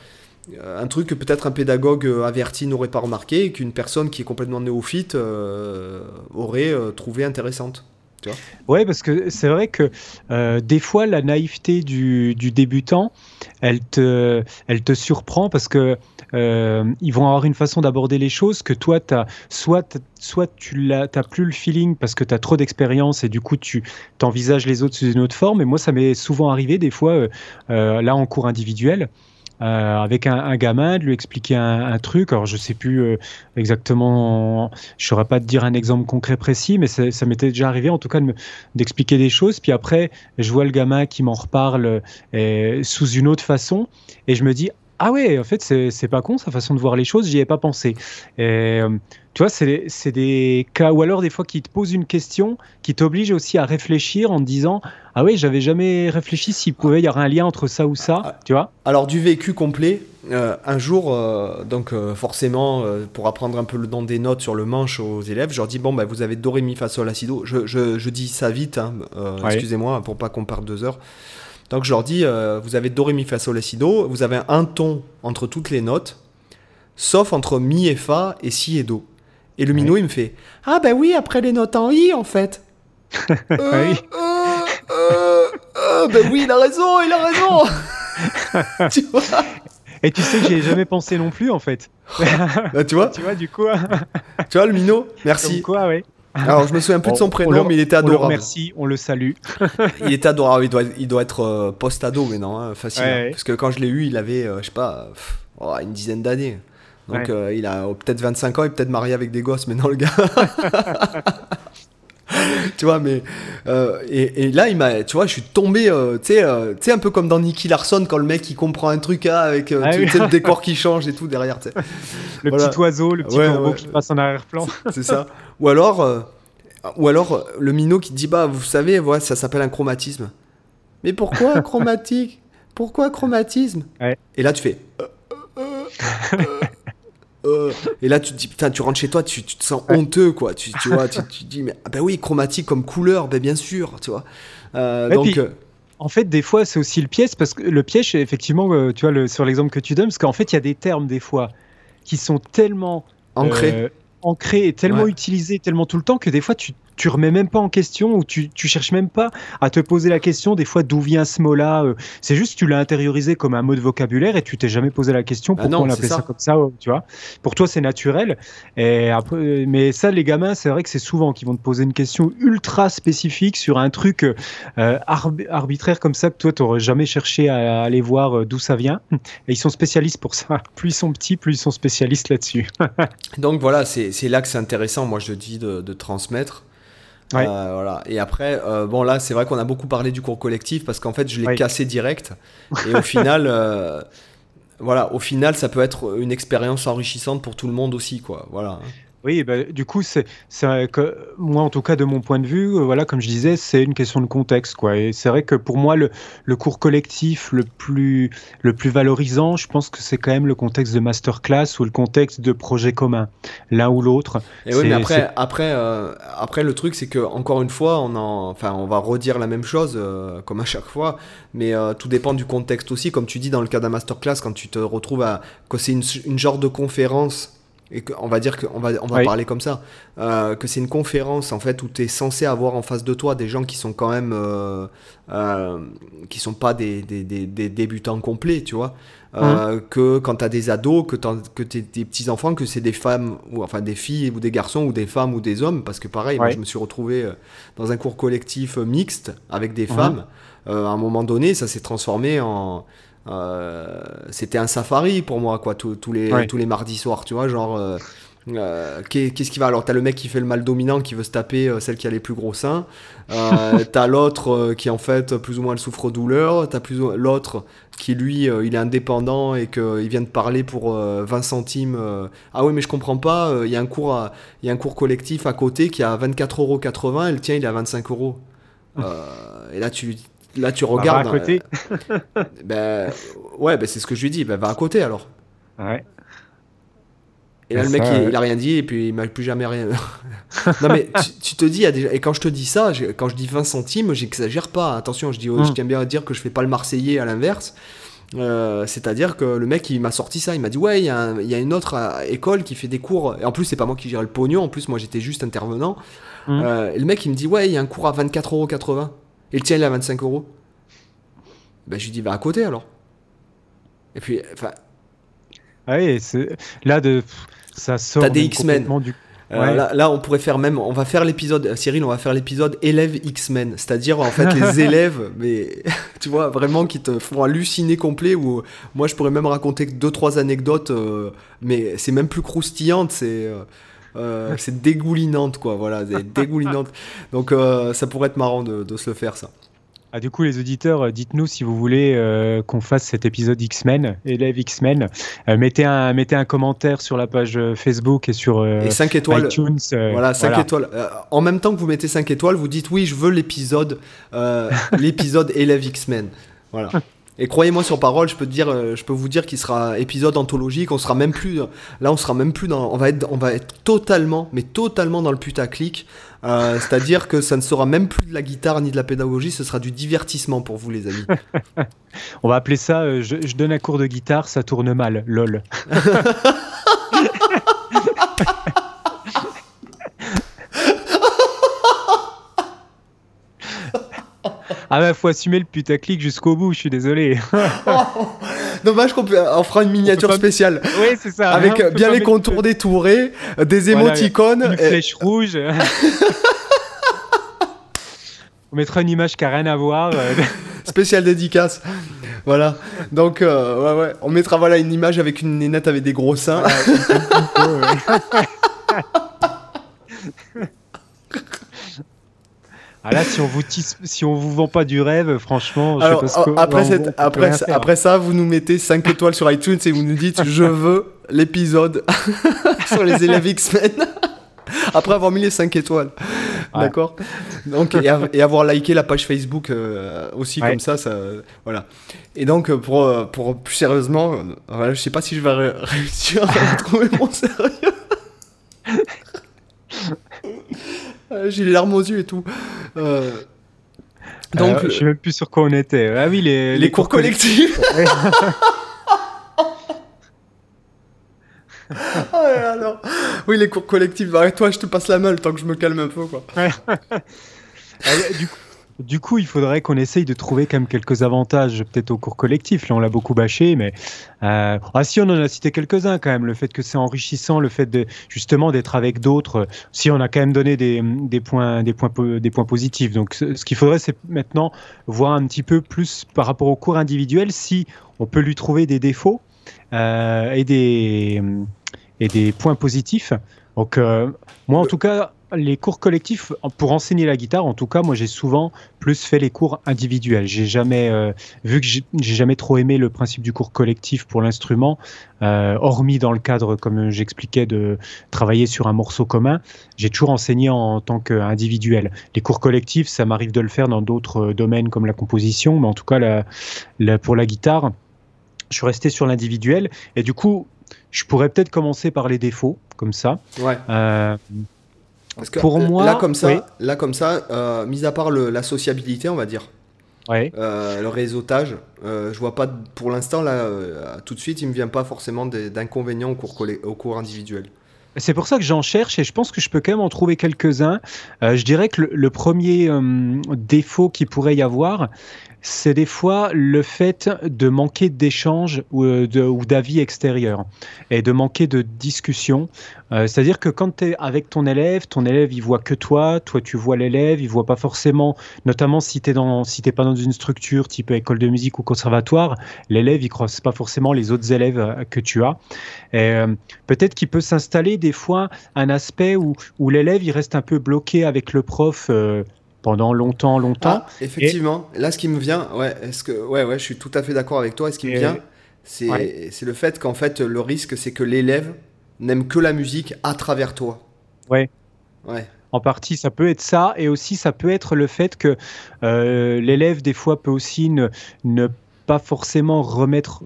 un truc que peut-être un pédagogue euh, averti n'aurait pas remarqué et qu'une personne qui est complètement néophyte euh, aurait trouvé intéressante. Tu vois ouais, parce que c'est vrai que des fois, la naïveté du, débutant, elle te, elle te surprend parce que ils vont avoir une façon d'aborder les choses que toi, soit, soit tu n'as plus le feeling parce que tu as trop d'expérience et du coup, tu t'envisages les autres sous une autre forme. Et moi, ça m'est souvent arrivé des fois, là en cours individuel. Euh, avec un, gamin, de lui expliquer un, truc. Alors, je sais plus euh, exactement, je saurais pas te dire un exemple concret précis, mais ça, m'était déjà arrivé en tout cas d'expliquer des choses. Puis après, je vois le gamin qui m'en reparle euh, sous une autre façon, et je me dis ah ouais, en fait, c'est pas con sa façon de voir les choses, j'y ai pas pensé. Et, tu vois, c'est des cas, ou alors des fois qui te posent une question, qui t'oblige aussi à réfléchir en te disant Ah oui, j'avais jamais réfléchi s'il pouvait y avoir un lien entre ça ou ça, ah, tu vois? Alors, du vécu complet, euh, un jour, euh, donc euh, forcément, pour apprendre un peu le nom des notes sur le manche aux élèves, je leur dis Bon, bah, vous avez Do, Ré, Mi, Fa, Sol, La, Si, Do. Je, je, je dis ça vite, hein, excusez-moi, pour pas qu'on parte deux heures. Donc, je leur dis Vous avez Do, Ré, Mi, Fa, Sol, La, Si, Do. Vous avez un ton entre toutes les notes, sauf entre Mi et Fa et Si et Do. Et le minot, il me fait Ah, ben oui, après les notes en I, en fait. euh, euh, euh, euh, ben oui, il a raison, il a raison. tu vois? Et tu sais que j'y ai jamais pensé non plus, en fait. Bah, tu vois Tu vois, du coup. tu vois, le minot? Merci. Comme quoi, oui. Alors, je me souviens plus de son prénom, mais il était adorable. Merci, on le salue. il était adorable. Il doit, il doit être euh, post-ado maintenant, hein, facile. Parce que quand je l'ai eu, il avait, je sais pas, oh, une dizaine d'années. Donc euh, il a peut-être 25 ans, il est peut-être marié avec des gosses maintenant le gars. tu vois, mais euh, et, là il m'a, tu vois, je suis tombé, euh, tu sais, un peu comme dans Nicky Larson quand le mec il comprend un truc hein, avec ah le décor qui change et tout derrière. Le petit oiseau, le petit corbeau qui passe en arrière-plan. C'est ça. Ou alors, ou alors le minot qui dit bah vous savez, voilà, ça s'appelle un chromatisme. Mais pourquoi chromatique? Pourquoi chromatisme? Et là tu fais. Euh, et là, tu te dis, putain, tu rentres chez toi, tu, te sens honteux, quoi. Tu, tu vois, tu, te dis, mais ah ben oui, chromatique comme couleur, ben bien sûr, tu vois. Euh, donc. Euh, en fait, des fois, c'est aussi le piège, parce que le piège, effectivement, tu vois, le, sur l'exemple que tu donnes, parce qu'en fait, il y a des termes, des fois, qui sont tellement ancrés, ancrés et tellement utilisés, tellement tout le temps, que des fois, tu tu remets même pas en question ou tu, tu cherches même pas à te poser la question des fois d'où vient ce mot-là. euh, c'est juste que tu l'as intériorisé comme un mot de vocabulaire et tu t'es jamais posé la question Ah pourquoi on appelait ça. ça. comme ça, euh, tu vois. Pour toi, c'est naturel. Et après, mais ça, les gamins, c'est vrai que c'est souvent qu'ils vont te poser une question ultra spécifique sur un truc euh, arbi- arbitraire comme ça que toi, tu n'aurais jamais cherché à aller voir euh, d'où ça vient. Et ils sont spécialistes pour ça. Plus ils sont petits, plus ils sont spécialistes là-dessus. Donc voilà, c'est c'est là que c'est intéressant, moi je dis, de, de transmettre. Ouais. Euh, voilà. Et après, euh, bon là, c'est vrai qu'on a beaucoup parlé du cours collectif parce qu'en fait, je l'ai Oui. cassé direct. Et au final, euh, voilà, au final, ça peut être une expérience enrichissante pour tout le monde aussi, quoi. Voilà. Oui, bah, du coup, c'est que moi, en tout cas, de mon point de vue, euh, voilà, comme je disais, c'est une question de contexte, quoi. Et c'est vrai que pour moi, le, le cours collectif le plus, le plus valorisant, je pense que c'est quand même le contexte de masterclass ou le contexte de projet commun, l'un ou l'autre. Et oui, mais après, après, euh, après, le truc, c'est que encore une fois, on en, enfin, on va redire la même chose euh, comme à chaque fois, mais tout dépend du contexte aussi. Comme tu dis dans le cas d'un masterclass, quand tu te retrouves à, que c'est une, une genre de conférence. Et que, on va dire qu'on va, on va Oui. parler comme ça, euh, que c'est une conférence en fait où tu es censé avoir en face de toi des gens qui sont quand même, euh, euh, qui sont pas des, des, des, des débutants complets, tu vois. Euh, que quand tu as des ados, que, que tu des petits enfants, que c'est des femmes, ou enfin des filles ou des garçons, ou des femmes ou des hommes, parce que pareil, moi je me suis retrouvé dans un cours collectif mixte avec des Mhm. femmes. À un moment donné, ça s'est transformé en. Euh, C'était un safari pour moi, quoi, tous les, Ouais. tous les mardis soirs, tu vois, genre. euh, euh, qu'est- Qu'est-ce qui va Alors, t'as le mec qui fait le mal dominant, qui veut se taper euh, celle qui a les plus gros seins. Euh, t'as l'autre qui, en fait, plus ou moins le souffre-douleur. T'as plus l'autre qui, lui, il est indépendant et qu'il vient de parler pour euh, 20 centimes. ah oui, mais je comprends pas. Il y, a un cours à- y a un cours collectif à côté qui est à 24,80€ et le tien, il est à 25 euros. Euh, et là, tu, là, tu Bah, va regardes. à côté. euh, ben, ouais, ben, c'est ce que je lui dis. Ben, va à côté alors. Ouais. Et là, le mec, ça, il, ouais. il a rien dit et puis il m'a plus jamais rien. non, mais tu, tu te dis, il y a des- et quand je te dis ça, quand je dis 20 centimes, j'exagère pas. Attention, je, dis, Mm. je tiens bien à dire que je fais pas le Marseillais à l'inverse. Euh, C'est-à-dire que le mec, il m'a sorti ça. Il m'a dit, ouais, il y, a y une autre euh, école qui fait des cours. Et en plus, c'est pas moi qui gère le pognon. En plus, moi, j'étais juste intervenant. Mm. Euh, et le mec, il me dit, ouais, il y a un cours à 24,80€. Et le tien, il est à 25 euros. Ben, je lui dis, va à côté alors. Et puis, enfin, Ouais, c'est- là, de, ça sort T'as des X-Men. du. Euh, Ouais. là, là, on pourrait faire même, on va faire l'épisode, euh, Cyril, on va faire l'épisode élèves X-Men, c'est-à-dire en fait les élèves, mais tu vois, vraiment qui te font halluciner complet. Où moi, je pourrais même raconter deux trois anecdotes, euh, mais c'est même plus croustillante, c'est euh, euh, c'est dégoulinante quoi, voilà, c'est dégoulinante. Donc euh, ça pourrait être marrant de, de se le faire ça. Ah, du coup, les auditeurs, euh, dites-nous si vous voulez euh, qu'on fasse cet épisode X-Men, élève X-Men. Euh, mettez, un, mettez un commentaire sur la page Facebook et sur euh, Et 5 étoiles. iTunes. euh, Voilà, 5 étoiles. Euh, en même temps que vous mettez 5 étoiles, vous dites oui, je veux l'épisode euh, l'épisode élève X-Men. Voilà. Et croyez-moi sur parole, je peux te dire, euh, je peux vous dire qu'il sera épisode anthologique. On sera même plus, là, on sera même plus dans, on va être, on va être totalement, mais totalement dans le putaclic. Euh, C'est-à-dire que ça ne sera même plus de la guitare ni de la pédagogie, ce sera du divertissement pour vous, les amis. On va appeler ça euh, je, je donne un cours de guitare, ça tourne mal, lol. ah bah faut assumer le putaclic jusqu'au bout, je suis désolé. Dommage qu'on peut, on fera une miniature pas- spéciale oui c'est ça. avec hein, bien les mettre contours détourés, des Voilà, émoticônes. Une et- flèche rouge. on mettra une image qui a rien à voir. euh, spécial dédicace. Voilà. Donc, euh, ouais, ouais. On mettra voilà, une image avec une nénette avec des gros seins. Ah là, si on vous tisse, si on vous vend pas du rêve, franchement, je Alors, sais pas ce que- après, cette- après, ça- faire. après ça, vous nous mettez 5 étoiles sur iTunes et vous nous dites Je veux l'épisode sur les élèves X-Men. Après avoir mis les 5 étoiles. Ouais. D'accord? Donc, et, av- et avoir liké la page Facebook euh, aussi, Ouais. comme ça, ça. Voilà. Et donc, euh, pour, euh, pour plus sérieusement, euh, voilà, je sais pas si je vais ré- réussir à retrouver mon sérieux. Euh, J'ai les larmes aux yeux et tout. Euh, donc, Euh, je suis même plus sur quoi on était. Ah oui, les, les, cours collectifs. Ouais. Ah là là, non. oui, les cours collectifs. Arrête-toi, je te passe la main le temps que je me calme un peu. Quoi. du coup, du coup, il faudrait qu'on essaye de trouver quand même quelques avantages, peut-être au cours collectif. Là, on l'a beaucoup bâché, mais euh... ah si, on en a cité quelques-uns quand même. Le fait que c'est enrichissant, le fait de justement d'être avec d'autres. Si on a quand même donné des, des points, des points, des points positifs. Donc, ce qu'il faudrait, c'est maintenant voir un petit peu plus par rapport au cours individuel si on peut lui trouver des défauts euh, et des et des points positifs. Donc, euh, moi, en tout cas, les cours collectifs, pour enseigner la guitare, en tout cas, moi j'ai souvent plus fait les cours individuels. J'ai jamais, euh, vu que j'ai jamais trop aimé le principe du cours collectif pour l'instrument, euh, hormis dans le cadre, comme j'expliquais, de travailler sur un morceau commun, j'ai toujours enseigné en tant qu'individuel. Les cours collectifs, ça m'arrive de le faire dans d'autres domaines comme la composition, mais en tout cas, la, pour la guitare, je suis resté sur l'individuel. Et du coup, je pourrais peut-être commencer par les défauts, comme ça. Ouais. Euh, parce que pour moi, là comme ça, là comme ça, euh, mis à part le, la sociabilité, on va dire, euh, le réseautage, euh, je vois pas pour l'instant là, euh, tout de suite, il me vient pas forcément d'inconvénients au cours, au cours individuel. C'est pour ça que j'en cherche et je pense que je peux quand même en trouver quelques-uns. Euh, je dirais que le, le premier défaut qu'il pourrait y avoir, c'est des fois le fait de manquer d'échanges ou, euh, ou d'avis extérieurs et de manquer de discussion. Euh, C'est-à-dire que quand tu es avec ton élève, ton élève il voit que toi, toi tu vois l'élève, il voit pas forcément, notamment si tu t'es pas dans une structure type école de musique ou conservatoire, l'élève il croise pas forcément les autres élèves euh, que tu as. Peut-être qu'il peut s'installer des fois un aspect où, l'élève il reste un peu bloqué avec le prof. pendant longtemps, longtemps. Ah, effectivement, et... là, ce qui me vient, ouais, est-ce que, ouais, ouais, je suis tout à fait d'accord avec toi. Et ce qui me vient, c'est ouais. le fait qu'en fait, le risque, c'est que l'élève n'aime que la musique à travers toi. Ouais. Ouais. En partie, ça peut être ça, et aussi ça peut être le fait que euh, l'élève, des fois, peut aussi ne, ne pas forcément remettre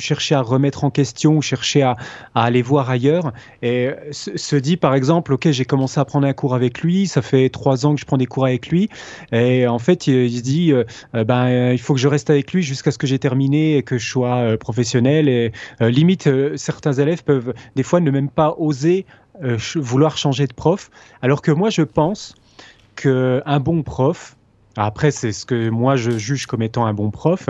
chercher à remettre en question chercher à, à aller voir ailleurs. Et se, dit par exemple ok j'ai commencé à prendre un cours avec lui ça fait trois ans que je prends des cours avec lui. Et en fait il, se dit euh, ben il faut que je reste avec lui jusqu'à ce que j'ai terminé et que je sois euh, professionnel. Et euh, limite certains élèves peuvent des fois ne même pas oser vouloir changer de prof. Alors que moi je pense que un bon prof après, c'est ce que moi je juge comme étant un bon prof,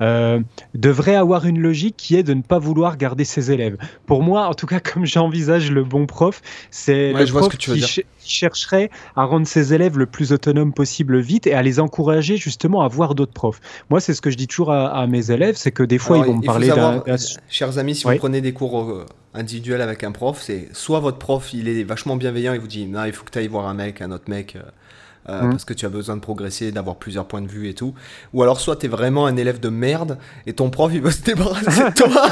euh, devrait avoir une logique qui est de ne pas vouloir garder ses élèves. Pour moi, en tout cas, comme j'envisage le bon prof, c'est ouais, le prof qui, ch qui, chercherait à rendre ses élèves le plus autonomes possible vite et à les encourager justement à voir d'autres profs. Moi, c'est ce que je dis toujours à, à mes élèves, c'est que des fois, Alors, ils vont me parler d'un... Chers amis, si ouais. vous prenez des cours euh, individuels avec un prof, c'est soit votre prof, il est vachement bienveillant, il vous dit, non, il faut que tu ailles voir un mec, un autre mec... Euh euh, mmh. parce que tu as besoin de progresser, d'avoir plusieurs points de vue et tout. Ou alors soit tu es vraiment un élève de merde et ton prof il veut se débarrasser de toi.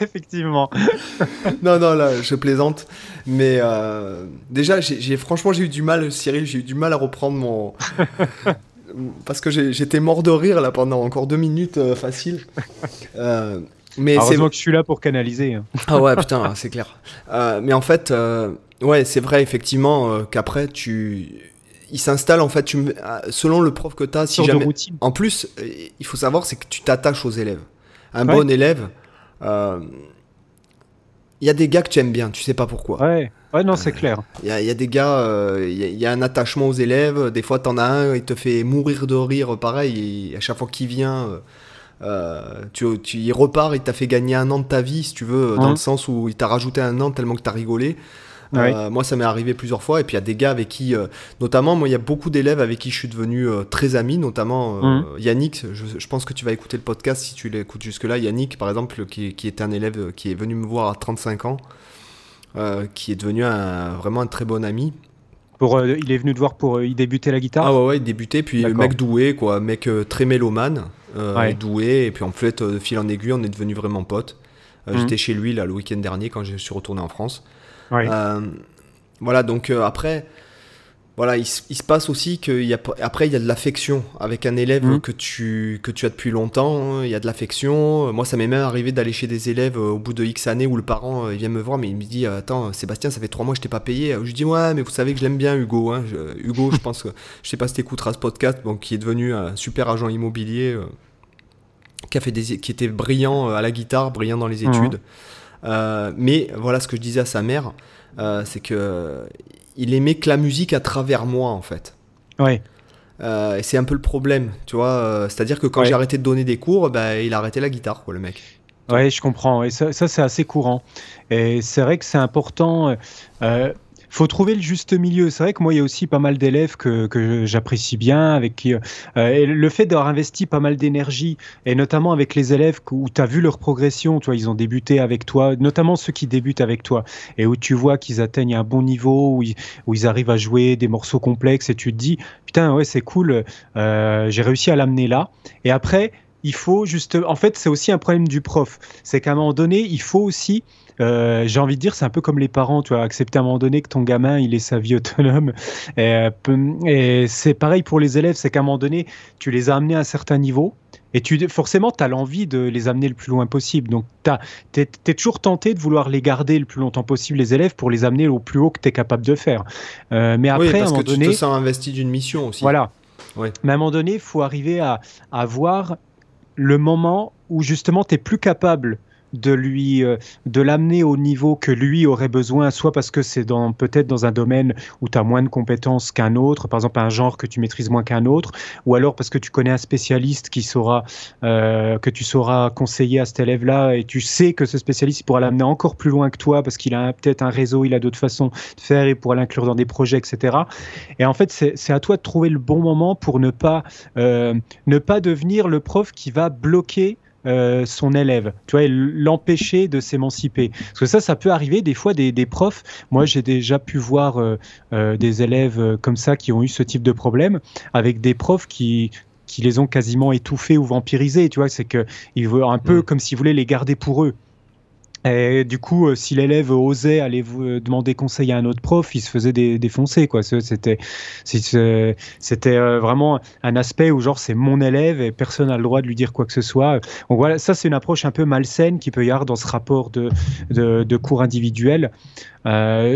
Effectivement. non, non, là, je plaisante. Mais euh, déjà, j'ai franchement, j'ai eu du mal, Cyril, j'ai eu du mal à reprendre mon. Parce que j'étais mort de rire là pendant encore deux minutes euh, facile. Euh, mais Heureusement que je suis là pour canaliser. Hein. Ah ouais, putain, c'est clair. Mais en fait, Ouais, c'est vrai effectivement euh, qu'après tu il s'installe en fait tu euh, selon le prof que tu as si jamais en plus euh, il faut savoir c'est que tu t'attaches aux élèves. Un ouais. bon élève euh, il y a des gars que tu aimes bien, tu sais pas pourquoi. Ouais, ouais non, c'est clair. Il y, y, a des gars, il y, y, a un attachement aux élèves. Des fois, t'en as un, il te fait mourir de rire, pareil. Et à chaque fois qu'il vient, euh, tu, tu y repars, il t'a fait gagner un an de ta vie, si tu veux, dans mmh. le sens où il t'a rajouté un an tellement que t'as rigolé. Oui. Euh, moi, ça m'est arrivé plusieurs fois. Et puis, il y a des gars avec qui, euh, notamment, moi, il y a beaucoup d'élèves avec qui je suis devenu euh, très ami, notamment mmh. Yannick. Je, je, pense que tu vas écouter le podcast si tu l'écoutes jusque-là. Yannick, par exemple, qui, qui, était un élève qui est venu me voir à 35 ans, qui est devenu un, vraiment un très bon ami. Pour, euh, il est venu te voir pour euh, y débuter la guitare? Ah ouais, ouais il débutait, puis mec doué, quoi, mec très mélomane, ouais. doué, et puis en fait, de fil en aiguille, on est devenu vraiment potes. Mmh. J'étais chez lui là, le week-end dernier quand je suis retourné en France. Euh, voilà, donc euh, après, voilà, il, il, se passe aussi qu'il y a, après, il y a de l'affection avec un élève mmh. que, tu, que tu as depuis longtemps. Il y a de l'affection. Moi, ça m'est même arrivé d'aller chez des élèves euh, au bout de X années où le parent il vient me voir, mais il me dit Attends, Sébastien, ça fait trois mois que je t'ai pas payé. Je lui dis Ouais, mais vous savez que je l'aime bien, Hugo. Hein. Je, Hugo, je pense que je sais pas si tu écouteras ce podcast, bon, qui est devenu un super agent immobilier, qui, a fait des, qui était brillant à la guitare, brillant dans les études. Mmh mais voilà ce que je disais à sa mère, c'est que il aimait que la musique à travers moi en fait. Ouais. et c'est un peu le problème, tu vois. C'est-à-dire que quand j'ai arrêté de donner des cours, bah, il a arrêté la guitare, quoi, le mec. Oui, je comprends. Et ça, ça c'est assez courant. Et c'est vrai que c'est important. Euh, faut trouver le juste milieu. C'est vrai que moi, il y a aussi pas mal d'élèves que, que j'apprécie bien, avec qui euh, le fait d'avoir investi pas mal d'énergie, et notamment avec les élèves où tu as vu leur progression, toi, ils ont débuté avec toi, notamment ceux qui débutent avec toi, et où tu vois qu'ils atteignent un bon niveau, où ils, où ils, arrivent à jouer des morceaux complexes, et tu te dis, putain, ouais, c'est cool, euh, j'ai réussi à l'amener là. Et après, il faut juste. En fait, c'est aussi un problème du prof. C'est qu'à un moment donné, il faut aussi. Euh, j'ai envie de dire, c'est un peu comme les parents, tu vois, accepter à un moment donné que ton gamin, il ait sa vie autonome. Et, et c'est pareil pour les élèves, c'est qu'à un moment donné, tu les as amenés à un certain niveau, et tu, forcément, tu as l'envie de les amener le plus loin possible. Donc, tu es, toujours tenté de vouloir les garder le plus longtemps possible, les élèves, pour les amener au plus haut que tu es capable de faire. Euh, mais après, à un moment que donné. Tu te sens investi d'une mission aussi. Voilà. Mais à un moment donné, il faut arriver à, à voir le moment où justement tu es plus capable de lui euh, de l'amener au niveau que lui aurait besoin soit parce que c'est dans peut-être dans un domaine où tu as moins de compétences qu'un autre par exemple un genre que tu maîtrises moins qu'un autre ou alors parce que tu connais un spécialiste qui saura euh, que tu sauras conseiller à cet élève là et tu sais que ce spécialiste pourra l'amener encore plus loin que toi parce qu'il a peut-être un réseau il a d'autres façons de faire et pourra l'inclure dans des projets etc et en fait c'est à toi de trouver le bon moment pour ne pas euh, ne pas devenir le prof qui va bloquer euh, son élève, tu vois, l'empêcher de s'émanciper. Parce que ça, ça peut arriver des fois des, profs. Moi, j'ai déjà pu voir euh, euh, des élèves comme ça qui ont eu ce type de problème avec des profs qui qui les ont quasiment étouffés ou vampirisés, tu vois, c'est que ils veulent un peu mm. comme s'ils voulaient les garder pour eux. Et du coup, euh, si l'élève osait aller vous euh, demander conseil à un autre prof, il se faisait défoncer. Quoi. C'était, euh, vraiment un aspect où genre c'est mon élève et personne n'a le droit de lui dire quoi que ce soit. Donc voilà, ça c'est une approche un peu malsaine qui peut y avoir dans ce rapport de, cours individuel.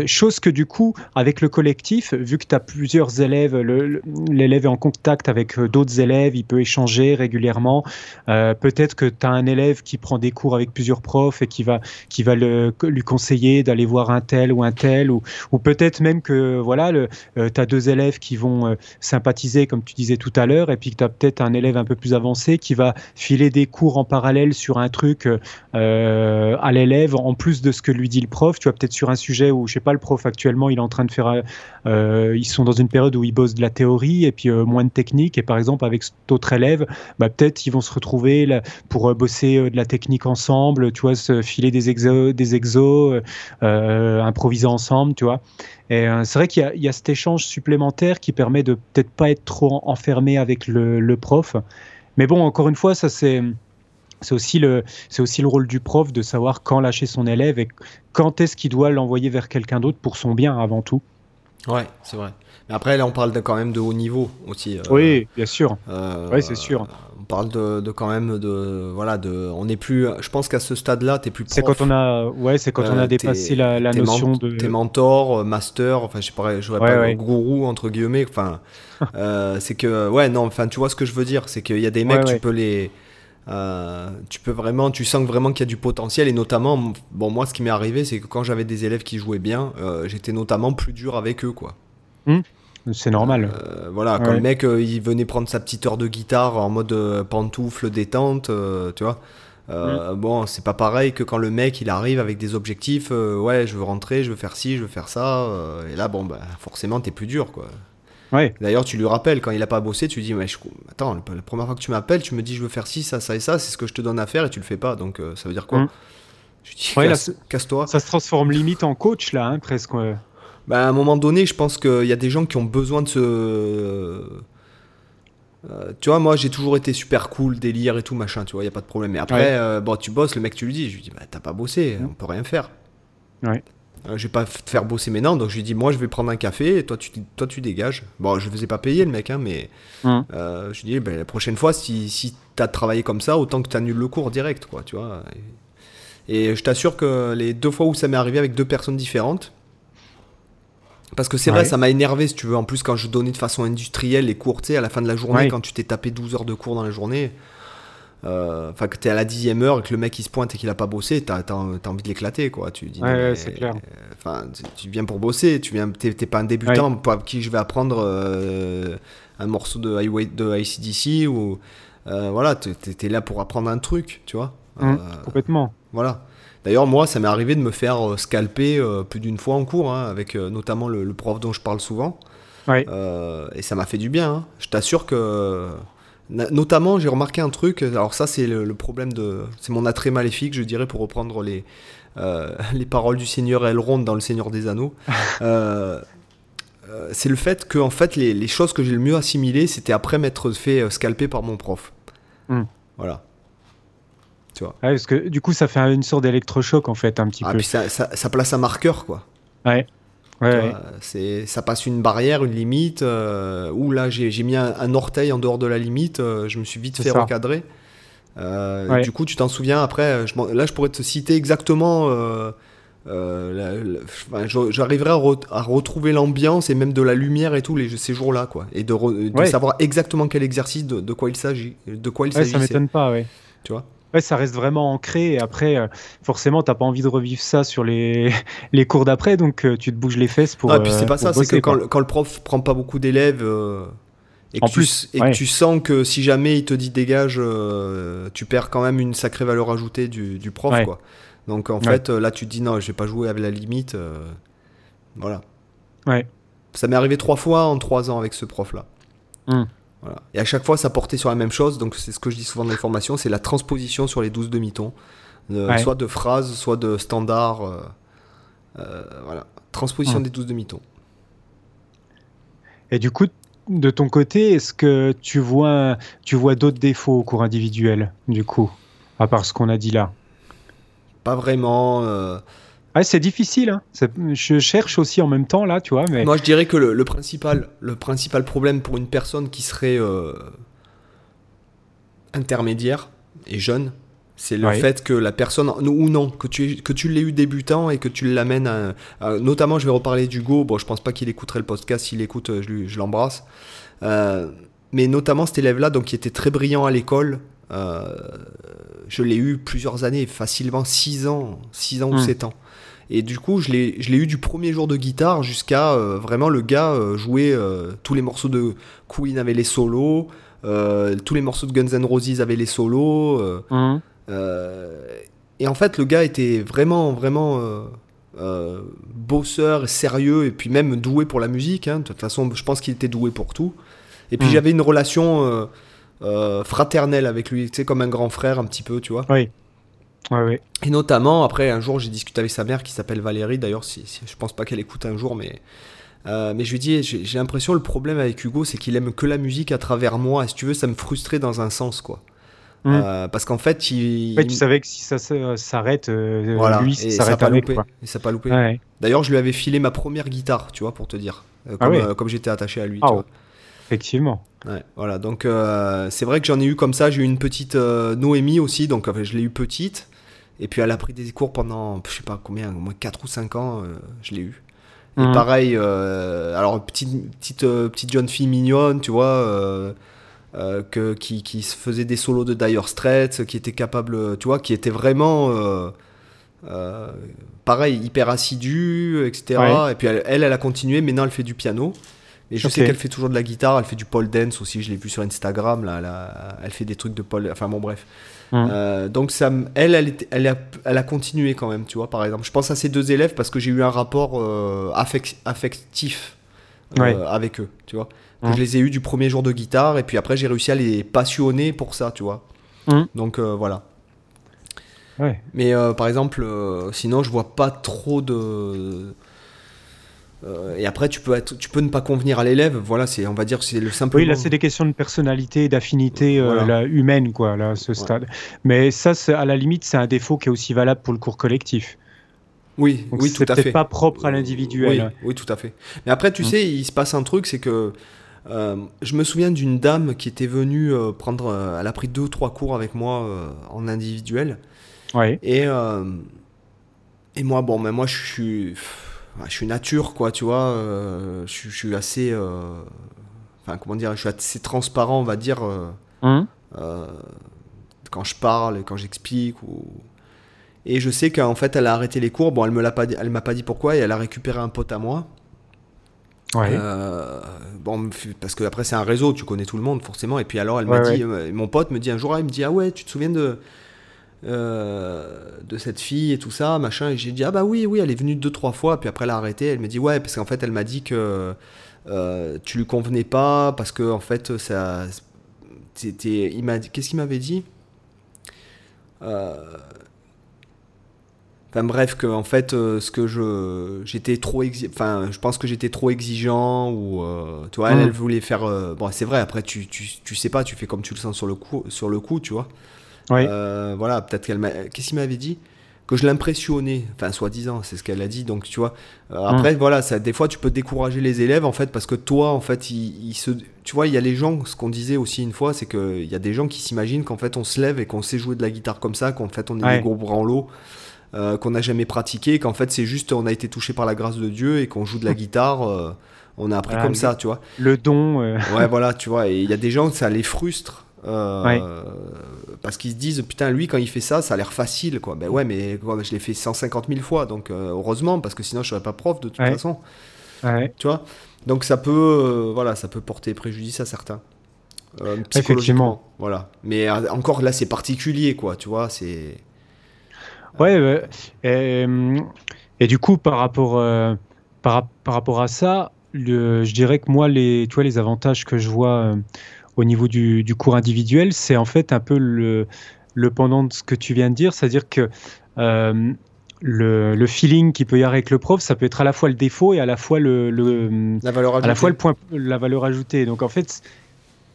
Chose que du coup, avec le collectif, vu que tu as plusieurs élèves, l'élève est en contact avec d'autres élèves, il peut échanger régulièrement. Peut-être que tu as un élève qui prend des cours avec plusieurs profs et qui va, qui va le, lui conseiller d'aller voir un tel ou un tel, ou, ou peut-être même que voilà, tu as deux élèves qui vont sympathiser, comme tu disais tout à l'heure, et puis que tu as peut-être un élève un peu plus avancé qui va filer des cours en parallèle sur un truc à l'élève, en plus de ce que lui dit le prof. Tu vois, peut-être sur un sujet où, je sais pas, le prof actuellement, il est en train de faire. Euh, ils sont dans une période où ils bossent de la théorie et puis euh, moins de technique. Et par exemple, avec cet autre élève, bah, peut-être ils vont se retrouver pour euh, bosser de la technique ensemble, tu vois, se filer des exos, des exos improviser ensemble, tu vois. Et c'est vrai qu'il y, y, a cet échange supplémentaire qui permet de peut-être pas être trop enfermé avec le, le prof. Mais bon, encore une fois, ça c'est c'est aussi le c'est aussi le rôle du prof de savoir quand lâcher son élève et quand est-ce qu'il doit l'envoyer vers quelqu'un d'autre pour son bien avant tout. Ouais, c'est vrai. Mais après là, on parle de, quand même de haut niveau aussi. Euh, oui, bien sûr. Euh, oui, c'est sûr. On parle de, de, quand même de voilà de on n'est plus. Je pense qu'à ce stade-là, t'es plus. C'est quand on a ouais, c'est quand on a euh, dépassé la, la notion de. Tes mentors, master, enfin je sais pas, je pas gourou entre guillemets. Enfin, c'est que ouais non, enfin tu vois ce que je veux dire, c'est qu'il y a des mecs, tu peux les euh, tu peux vraiment, tu sens vraiment qu'il y a du potentiel et notamment, bon moi ce qui m'est arrivé c'est que quand j'avais des élèves qui jouaient bien, euh, j'étais notamment plus dur avec eux quoi. Hmm. C'est normal. Euh, voilà, quand le mec il venait prendre sa petite heure de guitare en mode pantoufle détente, tu vois. Hmm. Bon, c'est pas pareil que quand le mec il arrive avec des objectifs, ouais, je veux rentrer, je veux faire ci, je veux faire ça, et là, bon, bah, forcément, t'es plus dur, quoi. D'ailleurs, tu lui rappelles quand il a pas bossé, tu lui dis mais attends, la première fois que tu m'appelles, tu me dis je veux faire ci, ça, ça et ça, c'est ce que je te donne à faire et tu le fais pas. Donc euh, ça veut dire quoi mm. Je dis casse-toi. ça se transforme limite en coach là, hein, presque. Bah, à un moment donné, je pense qu'il y a des gens qui ont besoin de se. Euh, tu vois, moi j'ai toujours été super cool, délire et tout machin, tu vois, il y a pas de problème. Mais après, euh, bon, tu bosses, le mec tu lui dis, je lui dis bah t'as pas bossé, mm. on peut rien faire. Ouais. Euh, je vais pas te faire bosser maintenant, donc je lui dis moi je vais prendre un café et toi tu, toi, tu dégages. Bon, je faisais pas payer le mec, hein, mais hum. euh, je lui dis ben, la prochaine fois, si, si tu as travaillé comme ça, autant que tu annules le cours direct, quoi, tu vois. Et, je t'assure que les deux fois où ça m'est arrivé avec deux personnes différentes, parce que c'est vrai, ça m'a énervé si tu veux. En plus, quand je donnais de façon industrielle les cours, tu sais, à la fin de la journée, quand tu t'es tapé 12 heures de cours dans la journée, enfin que t'es à la dixième heure et que le mec il se pointe et qu'il a pas bossé, t'as as, envie de l'éclater quoi. Tu dis, ouais, c'est clair. Enfin, tu viens pour bosser, tu viens, t'es pas un débutant pour qui je vais apprendre un morceau de Highway de ICDC ou voilà, t'es es là pour apprendre un truc, tu vois. Mmh, complètement. Voilà. D'ailleurs, moi, ça m'est arrivé de me faire euh, scalper euh, plus d'une fois en cours, hein, avec euh, notamment le, prof dont je parle souvent. et ça m'a fait du bien. Hein. Je t'assure que. Notamment, j'ai remarqué un truc. Alors, ça, c'est le, problème de. C'est mon attrait maléfique, je dirais, pour reprendre les, les paroles du Seigneur Elrond dans Le Seigneur des Anneaux. c'est le fait que, en fait, les, choses que j'ai le mieux assimilées, c'était après m'être fait scalper par mon prof. Hmm. Voilà parce que du coup, ça fait une sorte d'électrochoc en fait, un petit ah, peu. Puis ça, ça, place un marqueur, quoi. Ouais. Ouais, c'est, ça passe une barrière, une limite. Euh, où là, j'ai, mis un, orteil en dehors de la limite. Euh, je me suis vite fait recadrer. Euh, du coup, tu t'en souviens après. Je, là, je pourrais te citer exactement. j'arriverai à, retrouver l'ambiance et même de la lumière et tout les, ces jours-là, quoi. Et de, savoir exactement quel exercice, de, quoi il s'agit, de quoi il s'agit. Ça m'étonne pas, ouais. Tu vois. Ouais, ça reste vraiment ancré. Et après, forcément, forcément, t'as pas envie de revivre ça sur les, les cours d'après, donc euh, tu te bouges les fesses pour. Ah, puis c'est pas euh, ça, c'est que quand, quand, le prof prend pas beaucoup d'élèves euh, et, que, tu, et que tu sens que si jamais il te dit dégage, tu perds quand même une sacrée valeur ajoutée du, du prof, quoi. Donc en fait, là, tu te dis non, je vais pas jouer avec la limite. voilà. Ouais. Ça m'est arrivé trois fois en trois ans avec ce prof-là. Hum. Et à chaque fois, ça portait sur la même chose. Donc, c'est ce que je dis souvent dans les formations c'est la transposition sur les 12 demi-tons. Euh, soit de phrases, soit de standards. Euh, euh, voilà. Transposition des 12 demi-tons. Et du coup, de ton côté, est-ce que tu vois, tu vois d'autres défauts au cours individuel, du coup, à part ce qu'on a dit là? Pas vraiment. C'est difficile. Hein. Je cherche aussi en même temps là, tu vois. Mais... Moi, je dirais que le, principal, le principal problème pour une personne qui serait euh, intermédiaire et jeune, c'est le fait que la personne, ou non, que tu, que tu l'aies eu débutant et que tu l'amènes à, Notamment, je vais reparler d'Hugo. Bon, je pense pas qu'il écouterait le podcast. S'il écoute, je, je l'embrasse. Euh, mais notamment cet élève-là, donc qui était très brillant à l'école. Euh, je l'ai eu plusieurs années, facilement 6 ans, 6 ans ou 7 hmm. ans. Et du coup, je l'ai eu du premier jour de guitare jusqu'à euh, vraiment le gars euh, jouer euh, tous les morceaux de Queen avaient les solos, tous les morceaux de Guns N' Roses avaient les solos. Mmh. et en fait, le gars était vraiment, vraiment bosseur, sérieux et puis même doué pour la musique. Hein. De toute façon, je pense qu'il était doué pour tout. Et puis mmh. j'avais une relation fraternelle avec lui, tu sais, comme un grand frère un petit peu, tu vois. Oui. Et notamment, après, un jour, j'ai discuté avec sa mère qui s'appelle Valérie. D'ailleurs, si, je pense pas qu'elle écoute un jour, mais. Euh, mais je lui dis, j'ai l'impression le problème avec Hugo, c'est qu'il aime que la musique à travers moi. Et si tu veux, ça me frustrait dans un sens, quoi. Mmh. Euh, parce qu'en fait, il, tu savais que si ça s'arrête, euh, lui, ça s'arrête pas loupé. Et ça pas loupé. D'ailleurs, je lui avais filé ma première guitare, tu vois, pour te dire, ah comme, comme j'étais attaché à lui. Ah Effectivement. Ouais, voilà, donc c'est vrai que j'en ai eu comme ça. J'ai eu une petite Noémie aussi, donc je l'ai eu petite. Et puis elle a pris des cours pendant, je sais pas combien, au moins 4 ou 5 ans, euh, je l'ai eu. Et mhm. pareil, euh, alors petite, petite, euh, petite jeune fille mignonne, tu vois, que, qui, qui se faisait des solos de Dire Straits, qui était capable, tu vois, qui était vraiment, pareil, hyper assidue, etc. Et puis elle, elle, a continué, maintenant elle fait du piano. Et je sais qu'elle fait toujours de la guitare, elle fait du pole dance aussi, je l'ai vu sur Instagram, là, elle, elle, fait des trucs de pole, enfin bon bref. Mmh. Euh, donc ça, elle, elle, elle, a, elle, a, continué quand même, tu vois, par exemple. Je pense à ces deux élèves parce que j'ai eu un rapport euh, affectif euh, avec eux, tu vois. Mmh. Je les ai eus du premier jour de guitare et puis après j'ai réussi à les passionner pour ça, tu vois. Mmh. Donc voilà. Ouais. Mais par exemple, sinon je vois pas trop de euh, et après, tu peux, être, tu peux ne pas convenir à l'élève. Voilà, c'est, on va dire, c'est le simple. Oui, là, c'est des questions de personnalité, d'affinité euh, humaine, quoi, là, à ce stade. Mais ça, à la limite, c'est un défaut qui est aussi valable pour le cours collectif. Oui, oui, tout à fait. C'est pas propre à l'individuel. Oui, oui, tout à fait. Mais après, tu mm. sais, il se passe un truc, c'est que euh, je me souviens d'une dame qui était venue prendre. elle a pris deux ou trois cours avec moi en individuel. Ouais. Et, et moi, bon, mais moi, je suis je suis nature, quoi, tu vois. Euh, je, suis assez. Euh, enfin, comment dire Je suis assez transparent, on va dire. Euh, hein quand je parle, quand j'explique. Ou... Et je sais qu'en fait, elle a arrêté les cours. Bon, elle me l'a pas dit, elle m'a pas dit pourquoi. Et elle a récupéré un pote à moi. Ouais. Euh, bon, parce que après c'est un réseau, tu connais tout le monde forcément. Et puis alors, elle m'a dit, mon pote me dit un jour, ah, il me dit, ah ouais, tu te souviens de euh, de cette fille et tout ça, machin. Et j'ai dit, ah bah oui, oui, elle est venue deux trois fois. Puis après, elle a arrêté. Elle me dit, ouais, parce qu'en fait, elle m'a dit que euh, tu lui convenais pas parce que en fait, ça, c'était, il m'a dit, qu'est-ce qu'il m'avait dit? Euh, Enfin bref, que en fait, euh, ce que je, j'étais trop, exi- enfin, je pense que j'étais trop exigeant ou, euh, tu vois, elle, Mm. elle voulait faire, euh, bon, c'est vrai. Après, tu, tu, tu sais pas, tu fais comme tu le sens sur le coup, sur le coup, tu vois. Ouais. Euh, voilà, peut-être qu'elle m'a, qu'est-ce qu'il m'avait dit? Que je l'impressionnais, enfin, soi-disant, c'est ce qu'elle a dit. Donc, tu vois. Euh, après, voilà, ça, des fois, tu peux décourager les élèves en fait parce que toi, en fait, ils se, tu vois, il y a les gens. Ce qu'on disait aussi une fois, c'est que il y a des gens qui s'imaginent qu'en fait, on se lève et qu'on sait jouer de la guitare comme ça, qu'en fait, on est Ouais. des gros branlots euh, qu'on n'a jamais pratiqué, qu'en fait c'est juste on a été touché par la grâce de Dieu et qu'on joue de la guitare, euh, on a appris Voilà, comme le- ça, tu vois. Le don. Ouais, voilà, tu vois. Et il y a des gens ça les frustre. Euh, Ouais. Parce qu'ils se disent, putain, lui, quand il fait ça, ça a l'air facile, quoi. Ben ouais, mais quoi, je l'ai fait 150 000 fois, donc euh, heureusement, parce que sinon je serais pas prof de toute Ouais. façon, ouais. tu vois? Donc ça peut, euh, voilà, ça peut porter préjudice à certains. Psychologiquement, Effectivement. voilà. Mais encore là, c'est particulier, quoi, tu vois, c'est. Ouais. Et, et du coup, par rapport, par, par rapport à ça, le- je dirais que moi, les, tu vois, les avantages que je vois au niveau du, du cours individuel, c'est en fait un peu le, le pendant de ce que tu viens de dire, c'est-à-dire que euh, le, le feeling qu'il peut y avoir avec le prof, ça peut être à la fois le défaut et à la fois le, le, La valeur à la ajoutée. fois le point, la valeur ajoutée. Donc en fait,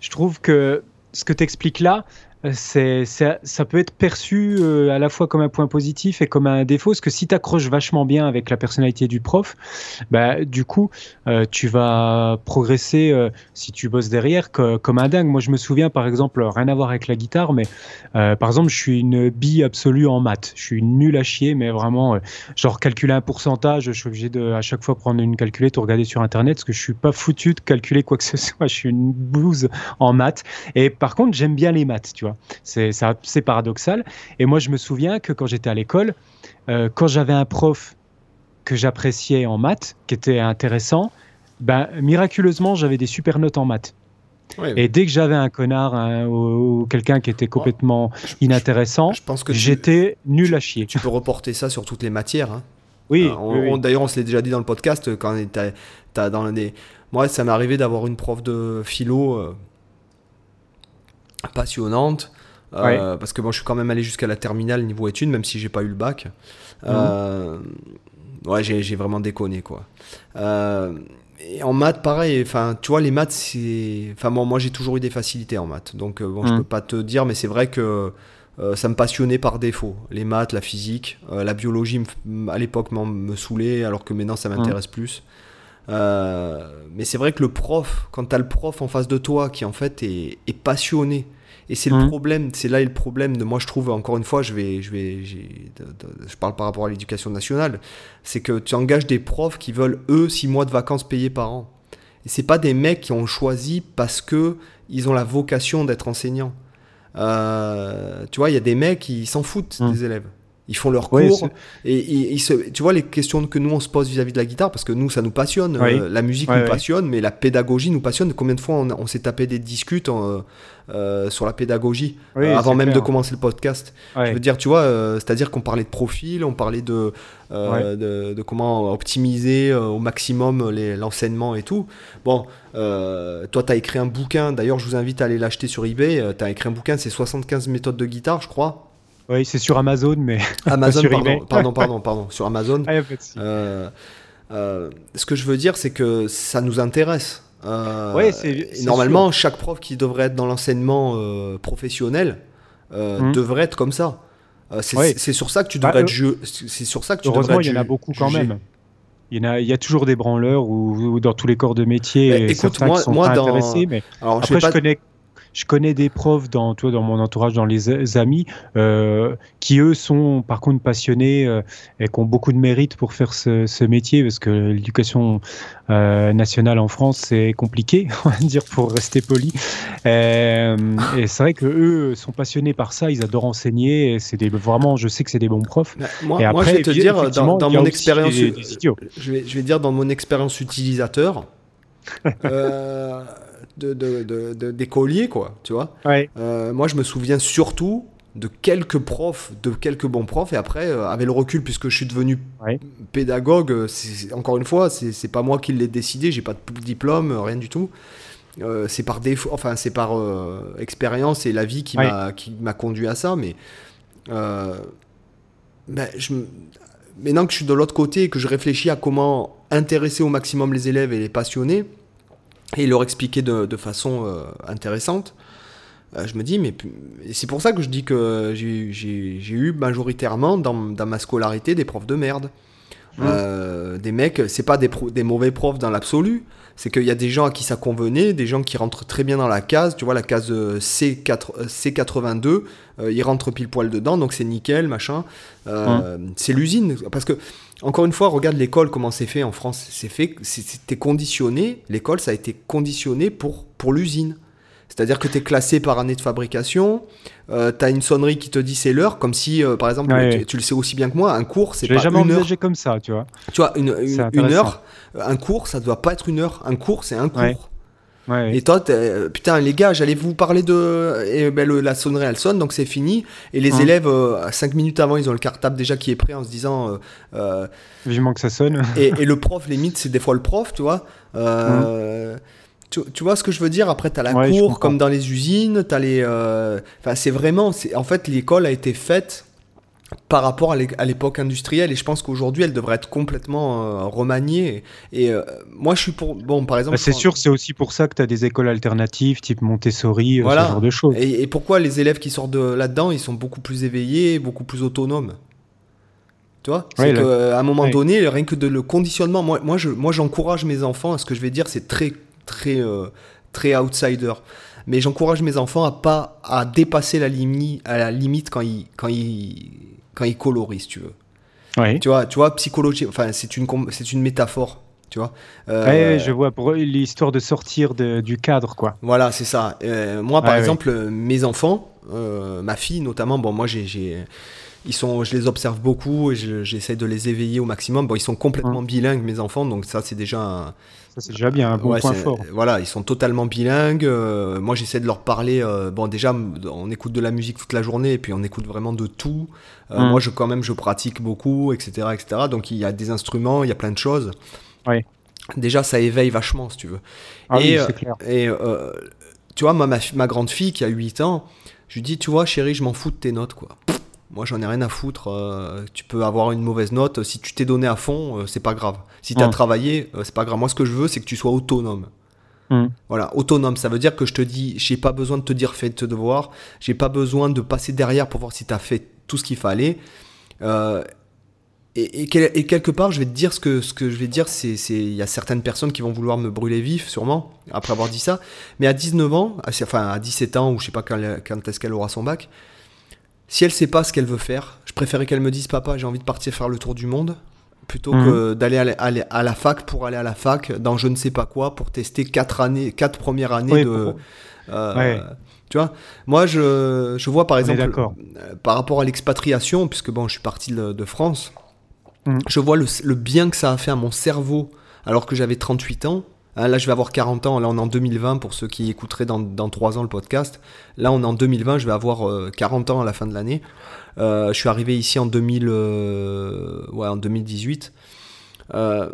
je trouve que ce que tu expliques là, c'est, c'est- ça peut être perçu euh, à la fois comme un point positif et comme un défaut, parce que si tu accroches vachement bien avec la personnalité du prof, bah, du coup, euh, tu vas progresser euh, si tu bosses derrière co- comme un dingue. Moi, je me souviens, par exemple, rien à voir avec la guitare, mais par exemple, je suis une bille absolue en maths. Je suis nul à chier, mais vraiment, genre calculer un pourcentage, je suis obligé de à chaque fois prendre une calculette ou regarder sur Internet, parce que je suis pas foutu de calculer quoi que ce soit. Je suis une blouse en maths. Et par contre, j'aime bien les maths, tu vois. C'est paradoxal. Et moi, je me souviens que quand j'étais à l'école, euh, quand j'avais un prof que j'appréciais en maths, qui était intéressant, ben, miraculeusement, j'avais des super notes en maths. Et dès que j'avais un connard hein, ou, ou quelqu'un qui était complètement inintéressant, je tu- j'étais nul à chier. tu peux reporter ça sur toutes les matières. hein. Oui, Euh, D'ailleurs, on se l'est déjà dit dans le podcast, quand t'as dans les... Moi, ça m'est arrivé d'avoir une prof de philo euh, passionnante, euh, parce que moi, je suis quand même allé jusqu'à la terminale niveau études, même si j'ai pas eu le bac. Euh, ouais, j'ai, j'ai vraiment déconné, quoi. Euh, et en maths, pareil, enfin, tu vois, les maths, c'est... Enfin, moi, moi j'ai toujours eu des facilités en maths, donc bon, je Mhm. peux pas te dire, mais c'est vrai que... ça me passionnait par défaut. Les maths, la physique, la biologie à l'époque m'en- me saoulait, alors que maintenant ça m'intéresse plus. Euh, mais c'est vrai que le prof, quand tu as le prof en face de toi qui en fait est, est passionné, et c'est le Mhm. problème, c'est là le problème de moi je trouve encore une fois, je vais, je vais, de- de- je parle par rapport à l'éducation nationale, c'est que tu engages des profs qui veulent eux six mois de vacances payés par an. Et c'est pas des mecs qui ont choisi parce que ils ont la vocation d'être enseignants. Euh, tu vois, il y a des mecs qui s'en foutent Mm. des élèves. Ils font leurs Ouais, cours et, et- ils se, tu vois les questions que nous on se pose vis-à-vis de la guitare parce que nous ça nous passionne, Oui. euh, la musique nous passionne, mais la pédagogie nous passionne. Combien de fois on, on s'est tapé des discutes en, euh, sur la pédagogie euh, avant même clair. de commencer le podcast? Je veux dire, tu vois, euh, c'est-à-dire qu'on parlait de profil, on parlait de, euh, de, de comment optimiser euh, au maximum l'enseignement et tout. Bon, euh, toi, tu as écrit un bouquin, d'ailleurs, je vous invite à aller l'acheter sur eBay. tu as écrit un bouquin, c'est 75 méthodes de guitare, je crois. Oui, c'est sur Amazon, mais. Amazon, Sur pardon, pardon, pardon, pardon, sur Amazon. Ah. Euh, euh, ce que je veux dire, c'est que ça nous intéresse. Euh, Ouais, normalement, chaque prof qui devrait être dans l'enseignement professionnel Mhm. devrait être comme ça. C'est Ouais. sur ça que tu Bah, devrais être ju- C'est sur ça que tu devrais il y en a beaucoup quand même. Il y, en a, il y a toujours des branleurs ou, ou dans tous les corps de métier. Et écoute, moi- qui sont moi, pas dans- intéressés, mais Alors, après, je pas- connais, je connais des profs dans, toi, dans mon entourage, dans les amis, euh, qui eux sont par contre passionnés euh, et qui ont beaucoup de mérite pour faire ce, ce métier, parce que l'éducation euh, nationale en France, c'est compliqué, on va dire, pour rester poli. Et c'est vrai que eux sont passionnés par ça, ils adorent enseigner, c'est des, vraiment, je sais que c'est des bons profs. Bah, moi, et moi, après, je vais te dire, dans, mon expérience, des- des idiots. je vais, je vais dire dans mon expérience utilisateur, euh, de, de, de- de- d'écolier, quoi, tu vois. Ouais. Euh, moi, je me souviens surtout de quelques profs, de quelques bons profs, et après, euh, avec le recul, puisque je suis devenu Ouais. pédagogue, euh, c'est, encore une fois, c'est, c'est pas moi qui l'ai décidé, j'ai pas de diplôme, euh, rien du tout. Euh, c'est par défaut, enfin, c'est par expérience et la vie qui, Ouais. m'a, qui m'a conduit à ça, mais ben, je, maintenant que je suis de l'autre côté et que je réfléchis à comment intéresser au maximum les élèves et les passionner, et leur expliquer de, de façon euh, intéressante, euh, je me dis, mais c'est pour ça que je dis que j'ai, eu majoritairement dans, dans ma scolarité des profs de merde. Mmh. Euh, des mecs, c'est pas des, pro- des mauvais profs dans l'absolu, c'est qu'il y a des gens à qui ça convenait, des gens qui rentrent très bien dans la case, tu vois, la case euh, C4, euh, C82, euh, ils rentrent pile poil dedans, donc c'est nickel, machin. Euh, C'est l'usine, parce que, encore une fois, regarde l'école, comment c'est fait en France. C'est fait, c'est- c'était conditionné, l'école, ça a été conditionné pour, pour l'usine. C'est-à-dire que tu es classé par année de fabrication, euh, tu as une sonnerie qui te dit c'est l'heure, comme si, euh, par exemple, Ouais, tu, ouais. tu le sais aussi bien que moi, un cours, c'est pas jamais une heure. comme ça, tu vois. Tu vois, une, une, heure, un cours, ça doit pas être une heure. Un cours, c'est un cours. Ouais. Ouais, Et toi, euh, putain, les gars, j'allais vous parler de. Et ben, le- la sonnerie, elle sonne, donc c'est fini. Et les Hum. élèves, 5 minutes avant, ils ont le cartable déjà qui est prêt en se disant. euh, euh, vivement que ça sonne. et, et le prof, limite, c'est des fois le prof, tu vois. Euh, tu, tu vois ce que je veux dire? Après, t'as la Hum. Ouais, je cour, comme dans les usines, t'as les. euh, Enfin, c'est vraiment. En fait, l'école a été faite par rapport à l'é- à l'époque industrielle et je pense qu'aujourd'hui elle devrait être complètement euh, remaniée et euh, moi je suis pour bon par exemple Bah, c'est sûr, c'est aussi pour ça que tu as des écoles alternatives, type Montessori, euh, Voilà. ce genre de choses. et, et pourquoi les élèves qui sortent de là-dedans ils sont beaucoup plus éveillés beaucoup plus autonomes? Tu vois? Ouais, c'est là- qu'à un moment ouais. donné rien que de le conditionnement moi moi je moi j'encourage mes enfants à ce que je vais dire c'est très très euh, très outsider mais j'encourage mes enfants à pas à dépasser la limite à la limite quand ils quand ils quand ils colorisent si tu veux Ouais. Tu vois, tu vois, psychologie, enfin, c'est une, c'est une métaphore, tu vois. Euh, Ouais, je vois, pour eux, l'histoire de sortir de- du cadre, quoi. Voilà, c'est ça. Euh, moi, par exemple, mes enfants, euh, ma fille notamment, bon, moi, j'ai, j'ai- ils sont, je les observe beaucoup et je- j'essaie de les éveiller au maximum. Bon, ils sont complètement bilingues, mes enfants, donc ça, c'est déjà un, Ça, c'est déjà bien, un bon Ouais, point fort. Voilà, ils sont totalement bilingues. euh, moi, j'essaie de leur parler. euh, bon, déjà, on écoute de la musique toute la journée, et puis on écoute vraiment de tout. Euh, Mm. Moi, je quand même, je pratique beaucoup, etc., etc. Donc, il y a des instruments, il y a plein de choses. Ouais. Déjà, ça éveille vachement, si tu veux. Ah oui, et, c'est euh, clair. Et tu vois, ma, ma, ma grande fille qui a 8 ans, je lui dis, tu vois, chérie, je m'en fous de tes notes, quoi. Moi, j'en ai rien à foutre. euh, tu peux avoir une mauvaise note. Si tu t'es donné à fond, euh, c'est pas grave. Si tu as Mm. travaillé, euh, c'est pas grave. Moi, ce que je veux, c'est que tu sois autonome. Mm. Voilà, autonome, ça veut dire que je te dis, j'ai pas besoin de te dire fais tes devoirs, j'ai pas besoin de passer derrière pour voir si tu as fait tout ce qu'il fallait. Et, et quel- et quelque part, je vais te dire ce que, ce que je vais te dire, c'est il y a certaines personnes qui vont vouloir me brûler vif, sûrement, après avoir dit ça. Mais à 19 ans, enfin à 17 ans, ou je sais pas quand, quand est-ce qu'elle aura son bac, si elle sait pas ce qu'elle veut faire, je préférais qu'elle me dise papa, j'ai envie de partir faire le tour du monde, plutôt Mhm. que d'aller à, la- à fac pour aller à la fac dans je ne sais pas quoi pour tester quatre années, quatre premières années Oui, de. euh, Ouais. Tu vois, moi je, je vois par exemple euh, par rapport à l'expatriation, puisque bon, je suis parti de, de France, Mhm. je vois le, le bien que ça a fait à mon cerveau alors que j'avais 38 ans. Hein, là, je vais avoir 40 ans. Là, on est en 2020 pour ceux qui écouteraient dans, dans 3 ans le podcast. Là, on est en 2020. Je vais avoir euh, 40 ans à la fin de l'année. Euh, je suis arrivé ici en, 2000, euh, en 2018. Euh,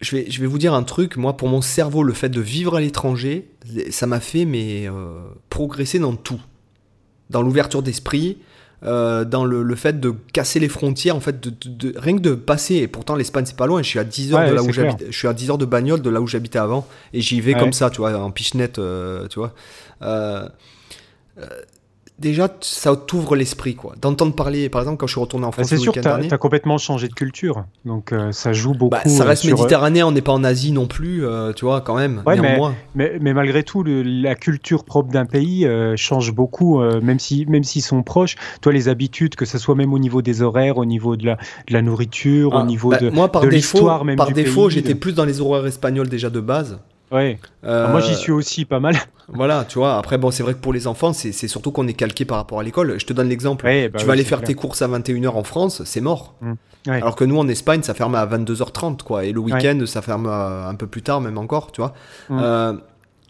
je, vais, je vais vous dire un truc. Moi, pour mon cerveau, le fait de vivre à l'étranger, ça m'a fait euh, progresser dans tout. Dans l'ouverture d'esprit, euh, dans le, le fait de casser les frontières, en fait, de, de- de- rien que de passer, et pourtant l'Espagne c'est pas loin, je suis à 10 heures Ouais, de là où j'habite, je suis à 10 heures de bagnole de là où j'habitais avant, et j'y vais Ouais. comme ça, tu vois, en pichenette, euh, tu vois. Euh, euh, déjà, ça t'ouvre l'esprit, quoi. D'entendre parler, par exemple, quand je suis retourné en Bah, France c'est le sûr que week-end tu dernier. as, complètement changé de culture, donc euh, ça joue beaucoup. Bah, ça euh, reste sur, euh, méditerranéen, on n'est pas en Asie non plus, euh, tu vois, quand même. Ouais, mais- néanmoins. Mais, mais malgré tout, le- la culture propre d'un pays euh, change beaucoup, euh, même si même s'ils sont proches. Toi, les habitudes, que ce soit même au niveau des horaires, au niveau de la, de la nourriture, au Ah, niveau bah, de. moi, par de défaut, l'histoire même par du défaut, j'étais plus dans les horaires espagnols déjà de base. Ouais. Euh, Moi, j'y suis aussi pas mal. Voilà, tu vois. Après, bon, c'est vrai que pour les enfants, c'est surtout qu'on est calqué par rapport à l'école. Je te donne l'exemple. Ouais, bah tu oui, vas aller faire clair. tes courses à 21h en France, c'est mort. Mm. Ouais. Alors que nous, en Espagne, ça ferme à 22h30, quoi. Et le week-end, ça ferme un peu plus tard, même encore, tu vois. Mm. Euh,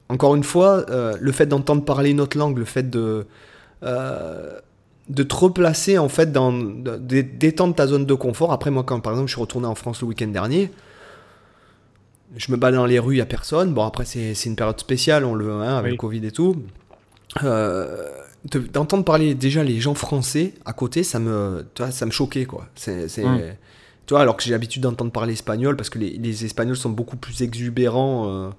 encore une fois, euh, le fait d'entendre parler une autre langue, le fait de. de te replacer en fait dans d'étendre ta zone de confort. Après moi quand par exemple je suis retourné en France le week-end dernier, je me balade dans les rues, il y a personne. Bon après c'est une période spéciale, on le hein, avec Oui. le Covid et tout. Euh, de- d'entendre parler déjà les gens français à côté, ça me tu vois, ça me choquait quoi. C'est c'est- Mm. tu vois alors que j'ai l'habitude d'entendre parler espagnol parce que les, les Espagnols sont beaucoup plus exubérants. euh,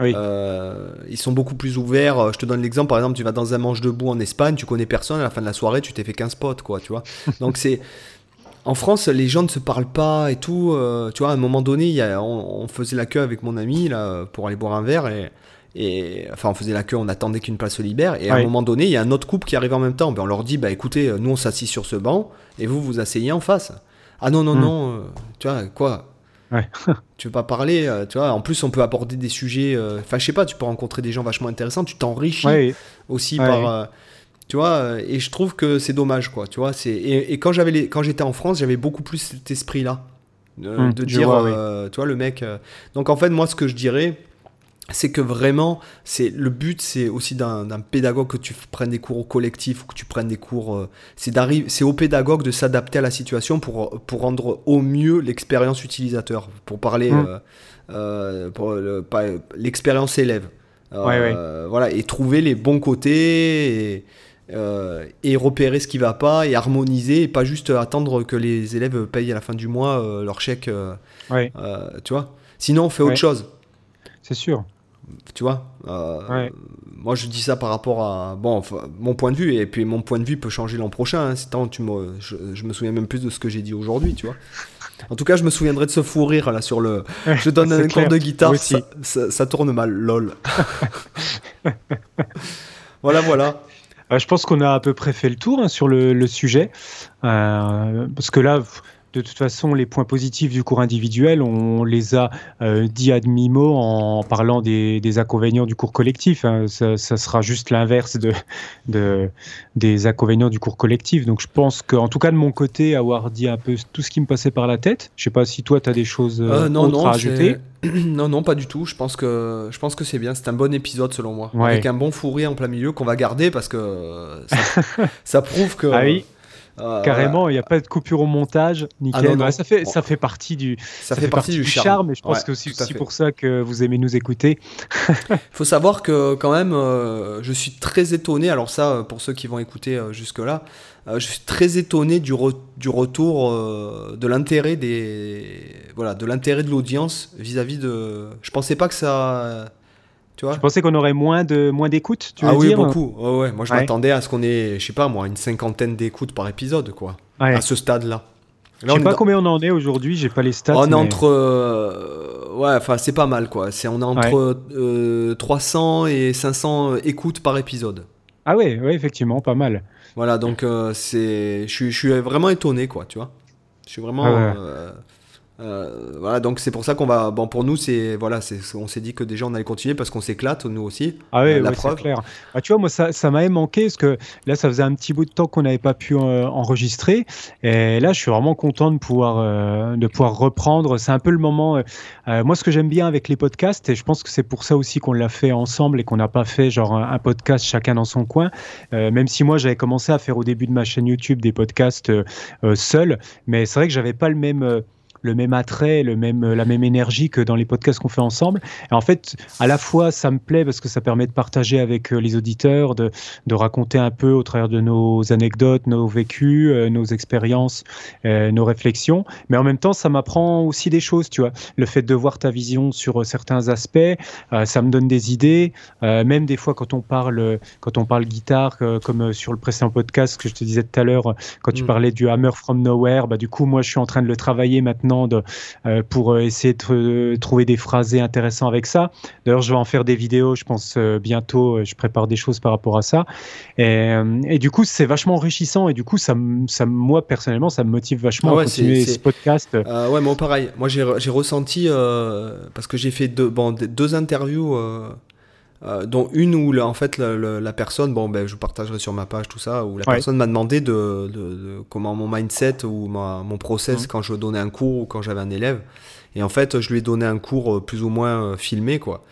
Oui. euh, ils sont beaucoup plus ouverts. Je te donne l'exemple, par exemple, tu vas dans un manche debout en Espagne, tu connais personne, à la fin de la soirée, tu t'es fait 15 potes, quoi, tu vois. Donc c'est. En France, les gens ne se parlent pas et tout. euh, tu vois, à un moment donné, il y a- on, on faisait la queue avec mon ami là, pour aller boire un verre et. Et enfin, on faisait la queue, on attendait qu'une place se libère. Et à un moment donné, il y a un autre couple qui arrive en même temps. Ben, on leur dit, bah écoutez, euh, nous on s'assit sur ce banc et vous vous asseyez en face. Ah non, non, Hmm. non, euh, tu vois, quoi? Ouais. tu veux pas parler, euh, tu vois? En plus, on peut aborder des sujets. Enfin, je sais pas, tu peux rencontrer des gens vachement intéressants. Tu t'enrichis Ouais. aussi par. Tu vois, euh, et je trouve que c'est dommage, quoi. Tu vois, c'est et, et quand j'avais les... quand j'étais en France, j'avais beaucoup plus cet esprit-là euh, Hmm, de je dire, vois, oui. euh, tu vois, le mec. euh, Donc en fait, moi, ce que je dirais, c'est que vraiment, c'est le but, c'est aussi d'un pédagogue que tu prennes des cours au collectif ou que tu prennes des cours. c'est d'arriver, c'est au pédagogue de s'adapter à la situation pour pour rendre au mieux l'expérience utilisateur. Pour parler, Mm. euh, euh, le- pas- l'expérience élève. Ouais, Voilà, et trouver les bons côtés. Et, euh, et repérer ce qui va pas et harmoniser et pas juste attendre que les élèves payent à la fin du mois euh, leur chèque euh, Ouais. tu vois sinon on fait autre chose C'est sûr. tu vois Ouais. moi je dis ça par rapport à bon enfin, mon point de vue et puis mon point de vue peut changer l'an prochain hein. Tant tu me je, je me souviens même plus de ce que j'ai dit aujourd'hui tu vois en tout cas je me souviendrai de ce fou rire là sur le je donne un cours clair. de guitare ça, ça- ça tourne mal lol voilà voilà je pense qu'on a à peu près fait le tour hein, sur le, sujet. Euh, parce que là, de toute façon, les points positifs du cours individuel, on les a euh, dit à demi-mot en parlant des, des inconvénients du cours collectif. hein. Ça, ça sera juste l'inverse de, de, des inconvénients du cours collectif. Donc je pense qu'en tout cas de mon côté, avoir dit un peu tout ce qui me passait par la tête. Je sais pas si toi, tu as des choses euh, Euh, non, autres non, à ajouter. non, non, pas du tout. Je pense que, je pense que c'est bien. C'est un bon épisode selon moi. Ouais. Avec un bon fourré en plein milieu qu'on va garder parce que ça, ça prouve que. Ah oui. Euh, Carrément, il n'y a pas de coupure au montage, nickel. Ah non, non. Ouais, ça, fait, ça fait partie du, ça, fait partie du charme. et je pense Ouais, que c'est aussi pour ça que vous aimez nous écouter. faut savoir que quand même, euh, je suis très étonné. Alors ça, euh, pour ceux qui vont écouter euh, jusque-là, euh, je suis très étonné du, re- du retour de l'intérêt des, voilà, de l'intérêt de l'audience vis-à-vis de. Je pensais pas que ça, tu vois. Je pensais qu'on aurait moins de moins d'écoute, tu ah veux oui, dire beaucoup. Ouais, ouais. Moi, je Ouais. m'attendais à ce qu'on ait, je sais pas moi, une cinquantaine d'écoutes par épisode, quoi. Ouais. À ce stade-là. Je sais pas dans- combien on en est aujourd'hui, j'ai pas les stats. on est mais- entre, euh, ouais, enfin c'est pas mal quoi. C'est on est entre euh, 300 et 500 écoutes par épisode. Ah ouais, ouais, effectivement, pas mal. Voilà, donc euh, c'est, je suis, je suis vraiment étonné quoi, tu vois. Je suis vraiment, Ah ouais. euh, euh, voilà, donc c'est pour ça qu'on va, bon pour nous c'est, voilà, c'est, on s'est dit que déjà on allait continuer parce qu'on s'éclate nous aussi. Ah ouais, Euh, la ouais, preuve. clair. Ah, tu vois, moi, ça, ça m'avait manqué parce que là, ça faisait un petit bout de temps qu'on n'avait pas pu euh, enregistrer. Et là, je suis vraiment content de pouvoir, de pouvoir reprendre. C'est un peu le moment. moi, ce que j'aime bien avec les podcasts, et je pense que c'est pour ça aussi qu'on l'a fait ensemble et qu'on n'a pas fait genre un, un podcast chacun dans son coin. Même si moi, j'avais commencé à faire au début de ma chaîne YouTube des podcasts seul, mais c'est vrai que j'avais pas le même. Le même attrait, le même, la même énergie que dans les podcasts qu'on fait ensemble. Et en fait, à la fois, ça me plaît parce que ça permet de partager avec euh, les auditeurs, de, de raconter un peu au travers de nos anecdotes, nos vécus, euh, nos expériences, euh, nos réflexions. Mais en même temps, ça m'apprend aussi des choses, tu vois. Le fait de voir ta vision sur certains aspects, ça me donne des idées. même des fois, quand on parle, quand on parle guitare, comme sur le précédent podcast que je te disais tout à l'heure, quand tu mm. parlais du Hammer from Nowhere, bah, du coup, moi, je suis en train de le travailler maintenant de, pour essayer de trouver des phrasés intéressants avec ça. D'ailleurs, je vais en faire des vidéos, je pense bientôt. Je prépare des choses par rapport à ça. Et, et du coup, c'est vachement enrichissant et du coup, ça, ça, moi personnellement, ça me motive vachement à continuer ce podcast. Euh, ouais, moi pareil. Moi, j'ai ressenti euh, parce que j'ai fait deux, bon, deux interviews. Euh, dont une où en fait la, personne, bon ben je partagerai sur ma page tout ça, où la personne m'a demandé de, de, comment mon mindset ou mon process mmh. quand je donnais un cours ou quand j'avais un élève. Et en fait, je lui ai donné un cours plus ou moins filmé quoi.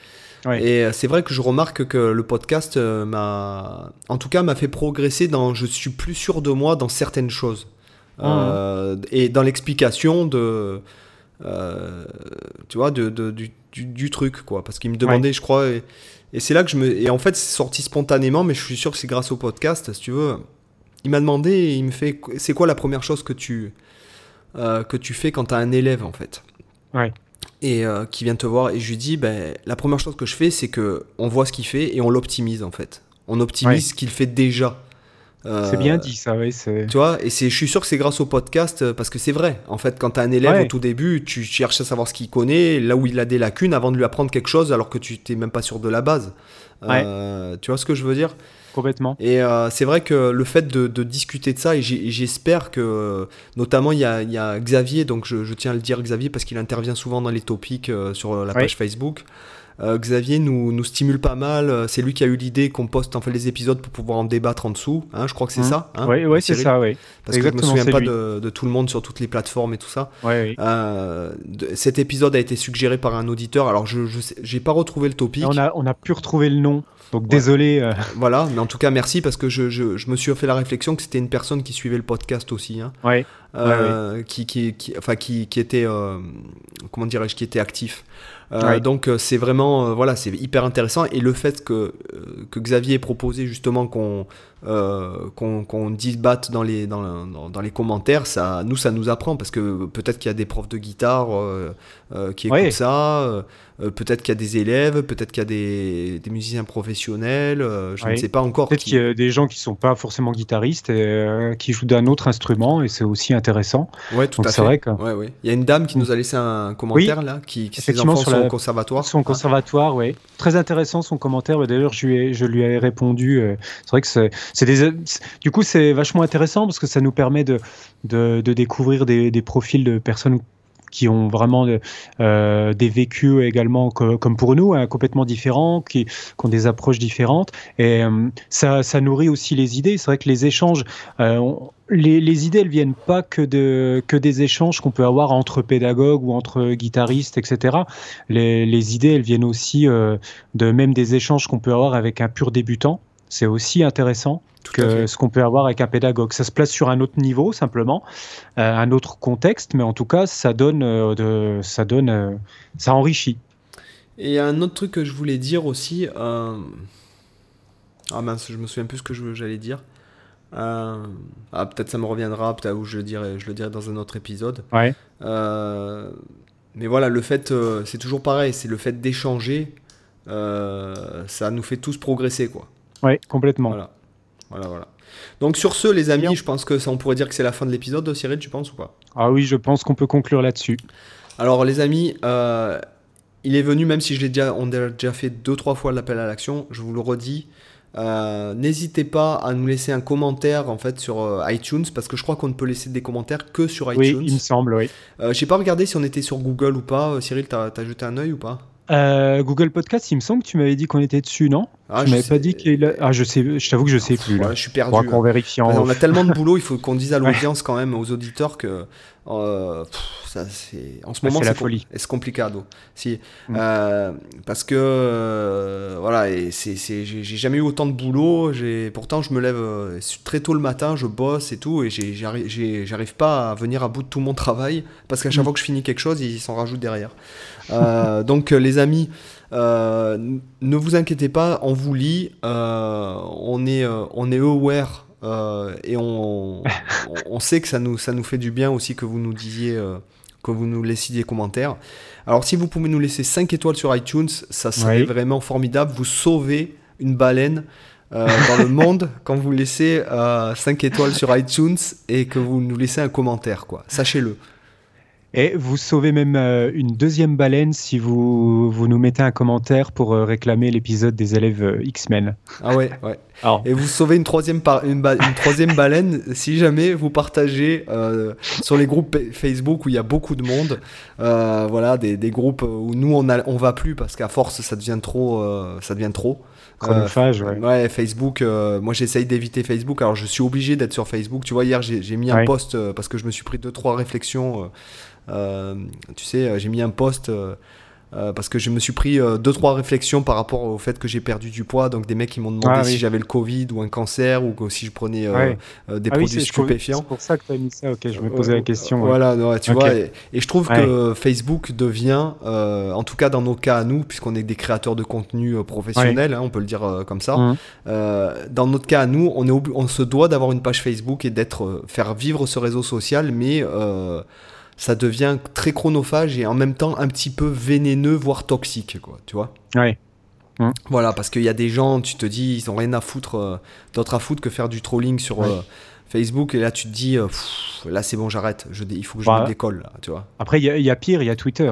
Et euh, c'est vrai que je remarque que le podcast euh, m'a, en tout cas, m'a fait progresser dans. Je suis plus sûr de moi dans certaines choses mmh. euh, et dans l'explication de, tu vois, de, du, du, truc quoi. Parce qu'il me demandait, je crois, et, c'est là que je me, et en fait, c'est sorti spontanément, mais je suis sûr que c'est grâce au podcast, si tu veux. Il m'a demandé, et il me fait, c'est quoi la première chose que tu que tu fais quand tu as un élève en fait. Ouais et euh, qui vient te voir et je lui dis ben, la première chose que je fais c'est que on voit ce qu'il fait et on l'optimise en fait on optimise ce qu'il fait déjà c'est bien dit ça oui tu vois et c'est je suis sûr que c'est grâce au podcast euh, parce que c'est vrai. En fait quand tu as un élève au tout début tu cherches à savoir ce qu'il connaît là où il a des lacunes avant de lui apprendre quelque chose alors que tu t'es même pas sûr de la base. Euh, tu vois ce que je veux dire? Complètement. Et euh, c'est vrai que le fait de, discuter de ça, et j'espère que, notamment, il y a, Xavier, donc je, tiens à le dire Xavier parce qu'il intervient souvent dans les topics euh, sur la page Facebook. Euh, Xavier nous, nous stimule pas mal. C'est lui qui a eu l'idée qu'on poste en fait les épides pour pouvoir en débattre en dessous. Hein, je crois que c'est mmh. ça. Hein, oui, ouais, c'est ça, oui. Parce que je me souviens pas de, tout le monde sur toutes les plateformes et tout ça. cet épisode a été suggéré par un auditeur. Alors je n'ai pas retrouvé le topic. On a, on a pu retrouver le nom. Donc désolé. Euh. Voilà, mais en tout cas merci parce que je, je, je me suis fait la réflexion que c'était une personne qui suivait le podcast aussi. Hein, ouais. Euh, Qui, qui, qui, enfin, qui, qui était, euh, comment dirais-je, qui était actif. Euh, donc euh, c'est vraiment euh, voilà c'est hyper intéressant. Et le fait que, que Xavier ait proposé justement qu'on qu'on qu'on débatte dans les dans, dans, les commentaires ça nous ça nous apprend parce que peut-être qu'il y a des profs de guitare qui écoutent ça peut-être qu'il y a des élèves peut-être qu'il y a des, des musiciens professionnels je ne sais pas encore peut-être qu'il y a des gens qui sont pas forcément guitaristes et qui jouent d'un autre instrument et c'est aussi intéressant ouais tout à fait vrai que... ouais, ouais. il y a une dame qui nous a laissé un commentaire là qui, qui ses enfants sont son conservatoire. Son conservatoire, oui. Très intéressant son commentaire. D'ailleurs, je, lui ai, je lui ai répondu. Euh, c'est vrai que c'est Du coup, c'est vachement intéressant parce que ça nous permet de, de, découvrir des, profils de personnes qui ont vraiment euh, des vécus également comme pour nous, hein, complètement différents, qui, ont des approches différentes. Et euh, ça, nourrit aussi les idées. C'est vrai que les échanges, euh, les, les, idées, elles viennent pas que, de, que des échanges qu'on peut avoir entre pédagogues ou entre guitaristes, etc. Les, les idées, elles viennent aussi de même des échanges qu'on peut avoir avec un pur débutant. C'est aussi intéressant que ce qu'on peut avoir avec un pédagogue. Ça se place sur un autre niveau simplement, euh, un autre contexte, mais en tout cas, ça donne, euh, de, ça donne, euh, ça enrichit. Et un autre truc que je voulais dire aussi, ah mince, je me souviens plus ce que j'allais dire. ah, peut-être ça me reviendra, peut-être où je le dirai, je le dirai dans un autre épisode. Ouais. mais voilà, le fait, c'est toujours pareil, c'est le fait d'échanger, ça nous fait tous progresser, quoi. Oui, complètement. Voilà. Voilà, voilà. Donc sur ce, les amis, je pense que ça, on pourrait dire que c'est la fin de l'épisode, Cyril, tu penses ou pas? Ah oui, je pense qu'on peut conclure là-dessus. Alors les amis, euh, il est venu, même si je l'ai déjà, on a déjà fait deux trois fois l'appel à l'action, je vous le redis. Euh, n'hésitez pas à nous laisser un commentaire en fait sur euh, iTunes parce que je crois qu'on ne peut laisser des commentaires que sur iTunes. Oui, il me semble, oui. J'ai pas regardé si on était sur Google ou pas. Cyril, t'as as jeté un œil ou pas? Google Podcast, il me semble que tu m'avais dit qu'on était dessus, non Ah, tu m'avais pas dit qu'il a... Ah, je sais, je t'avoue que je sais plus. je suis perdu. On, vérifie on a tellement de boulot, il faut qu'on dise à l'audience quand même, aux auditeurs que euh, ça, c'est en ce moment c'est la folie. C'est compliqué Si, mm. euh, parce que euh, voilà, et c'est, j'ai, jamais eu autant de boulot. J'ai, pourtant, je me lève très tôt le matin, je bosse et tout, et j'arrive pas à venir à bout de tout mon travail parce qu'à chaque mm. fois que je finis quelque chose, ils s'en rajoutent derrière. donc, les amis. ne vous inquiétez pas, on vous lit, on est, on est aware euh, et on, on, sait que ça nous, ça nous fait du bien aussi que vous nous disiez, euh, que vous nous laissiez des commentaires. Alors si vous pouvez nous laisser 5 étoiles sur iTunes, ça serait vraiment formidable. Vous sauvez une baleine euh, dans le monde quand vous laissez 5 étoiles sur iTunes et que vous nous laissez un commentaire. quoi. Sachez-le. Et vous sauvez même euh, une deuxième baleine si vous, vous nous mettez un commentaire pour euh, réclamer l'épisode des élèves euh, X-Men. Ah ouais, ouais. Et vous sauvez une troisième, par... une, une, troisième baleine si jamais vous partagez sur les groupes Facebook où il y a beaucoup de monde. voilà, des, des, groupes où nous on, a, on va plus parce qu'à force ça devient trop. ça devient trop. Chronophage, ouais. ouais. Facebook, moi j'essaye d'éviter Facebook, alors je suis obligé d'être sur Facebook. Tu vois, hier j'ai mis un post parce que je me suis pris deux trois réflexions tu sais, euh, j'ai mis un post euh, parce que je me suis pris deux trois réflexions par rapport au fait que j'ai perdu du poids. Donc des mecs qui m'ont demandé ah si j'avais le Covid ou un cancer ou si je prenais des ah produits stupéfiants. c'est pour ça que tu as mis ça. Ok je me posais la question voilà tu vois et, je trouve que Facebook devient en tout cas dans nos cas à nous puisqu'on est des créateurs de contenu professionnels hein, on peut le dire comme ça mmh. dans notre cas à nous on, est on se doit d'avoir une page Facebook et d'être faire vivre ce réseau social mais ça devient très chronophage et en même temps un petit peu vénéneux, voire toxique, quoi, tu vois Ouais. Mmh. Voilà, parce qu'il y a des gens, tu te dis, ils ont rien à foutre, euh, d'autre à foutre que faire du trolling sur euh, Facebook, et là tu te dis, euh, là c'est bon, j'arrête, je, il faut que je bah, me décolle, là, tu vois. Après, il y, a pire, il y a Twitter.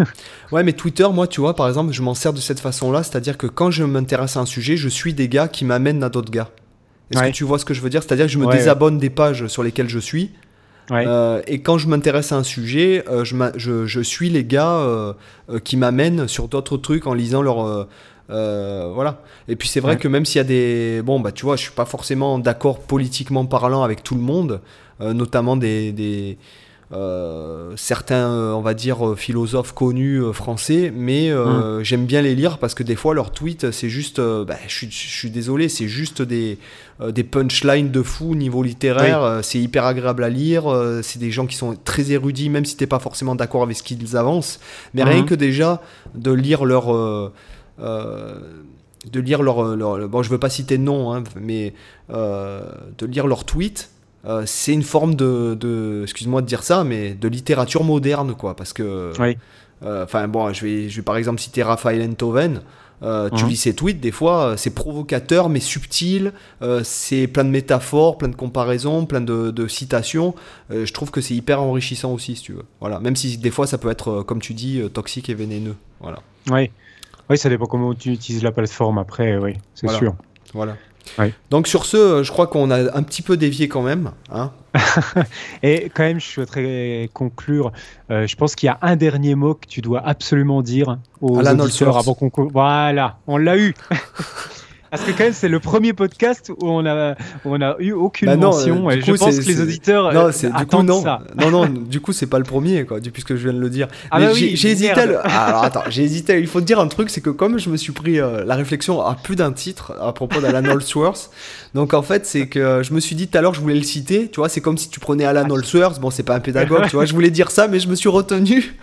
ouais, mais Twitter, moi, tu vois, par exemple, je m'en sers de cette façon-là, c'est-à-dire que quand je m'intéresse à un sujet, je suis des gars qui m'amènent à d'autres gars. Est-ce que tu vois ce que je veux dire? C'est-à-dire que je me désabonne des pages sur lesquelles je suis euh, et quand je m'intéresse à un sujet, euh, je, je, suis les gars euh, qui m'amènent sur d'autres trucs en lisant leur. voilà. Et puis c'est vrai que même s'il y a des. Bon, bah tu vois, je suis pas forcément d'accord politiquement parlant avec tout le monde, notamment des, des euh, certains, euh, on va dire, euh, philosophes connus français, mais mm. j'aime bien les lire parce que des fois, leurs tweets, c'est juste, bah, je, suis, désolé, c'est juste des, des punchlines de fou niveau littéraire, c'est hyper agréable à lire, c'est des gens qui sont très érudits, même si t'es pas forcément d'accord avec ce qu'ils avancent, mais rien mm. que déjà de lire leur... de lire leur, Bon, je veux pas citer de nom, hein, mais de lire leurs tweets, euh, c'est une forme de, excuse-moi de dire ça, mais de littérature moderne, quoi. Parce que, euh, enfin bon, je vais, je vais par exemple citer Raphaël Enthoven. Euh, tu mhm. lis ses tweets, des fois, c'est provocateur mais subtil, c'est plein de métaphores, plein de comparaisons, plein de, citations. je trouve que c'est hyper enrichissant aussi, si tu veux. Voilà, même si des fois ça peut être, comme tu dis, toxique et vénéneux. Voilà. Oui. Oui, ça dépend comment tu utilises la plateforme après, oui, c'est sûr. Voilà. Donc sur ce, je crois qu'on a un petit peu dévié quand même. Hein Et quand même, je souhaiterais conclure. Euh, je pense qu'il y a un dernier mot que tu dois absolument dire aux auditeurs avant qu'on. Voilà, on l'a eu. Parce que quand même, c'est le premier podcast où on a, on a eu aucune bah mention. Euh, et je pense que les auditeurs non, euh, coup, non. ça. Non, non, du coup, c'est pas le premier, quoi, puisque je viens de le dire. Ah bah j'ai hésité. À ah, alors attends, j'ai hésité. Il faut te dire un truc, c'est que comme je me suis pris euh, la réflexion à plus d'un titre à propos d'Alan Holdsworth, donc en fait, c'est que je me suis dit tout à l'heure, je voulais le citer. Tu vois, c'est comme si tu prenais Alan Holdsworth. Bon, c'est pas un pédagogue, tu vois. Je voulais dire ça, mais je me suis retenu.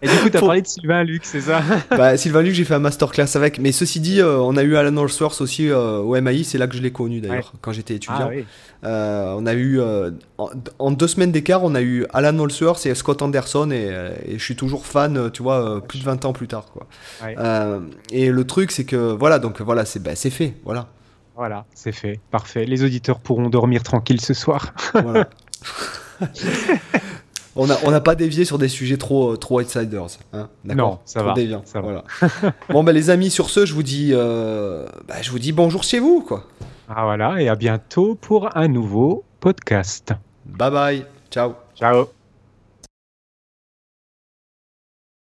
Et du coup, tu as parlé de Sylvain Luc, c'est ça bah, Sylvain Luc, j'ai fait un masterclass avec. Mais ceci dit, euh, on a eu Alan Allsworth aussi euh, au MAI, c'est là que je l'ai connu d'ailleurs, quand j'étais étudiant. Ah, euh, on a eu, en, deux semaines d'écart, on a eu Alan Allsworth et Scott Anderson, et, je suis toujours fan, tu vois, plus de 20 ans plus tard. Quoi. et le truc, c'est que, voilà, donc voilà, c'est bah, fait, voilà. Voilà, c'est fait, parfait. Les auditeurs pourront dormir tranquilles ce soir. Voilà. on n'a on pas dévié sur des sujets trop, trop outsiders. Hein non, ça va. voilà. bon, bah, les amis, sur ce, je vous dis, euh, bah, je vous dis bonjour chez vous. Quoi. Ah, voilà, et à bientôt pour un nouveau podcast. Bye bye. Ciao. Ciao.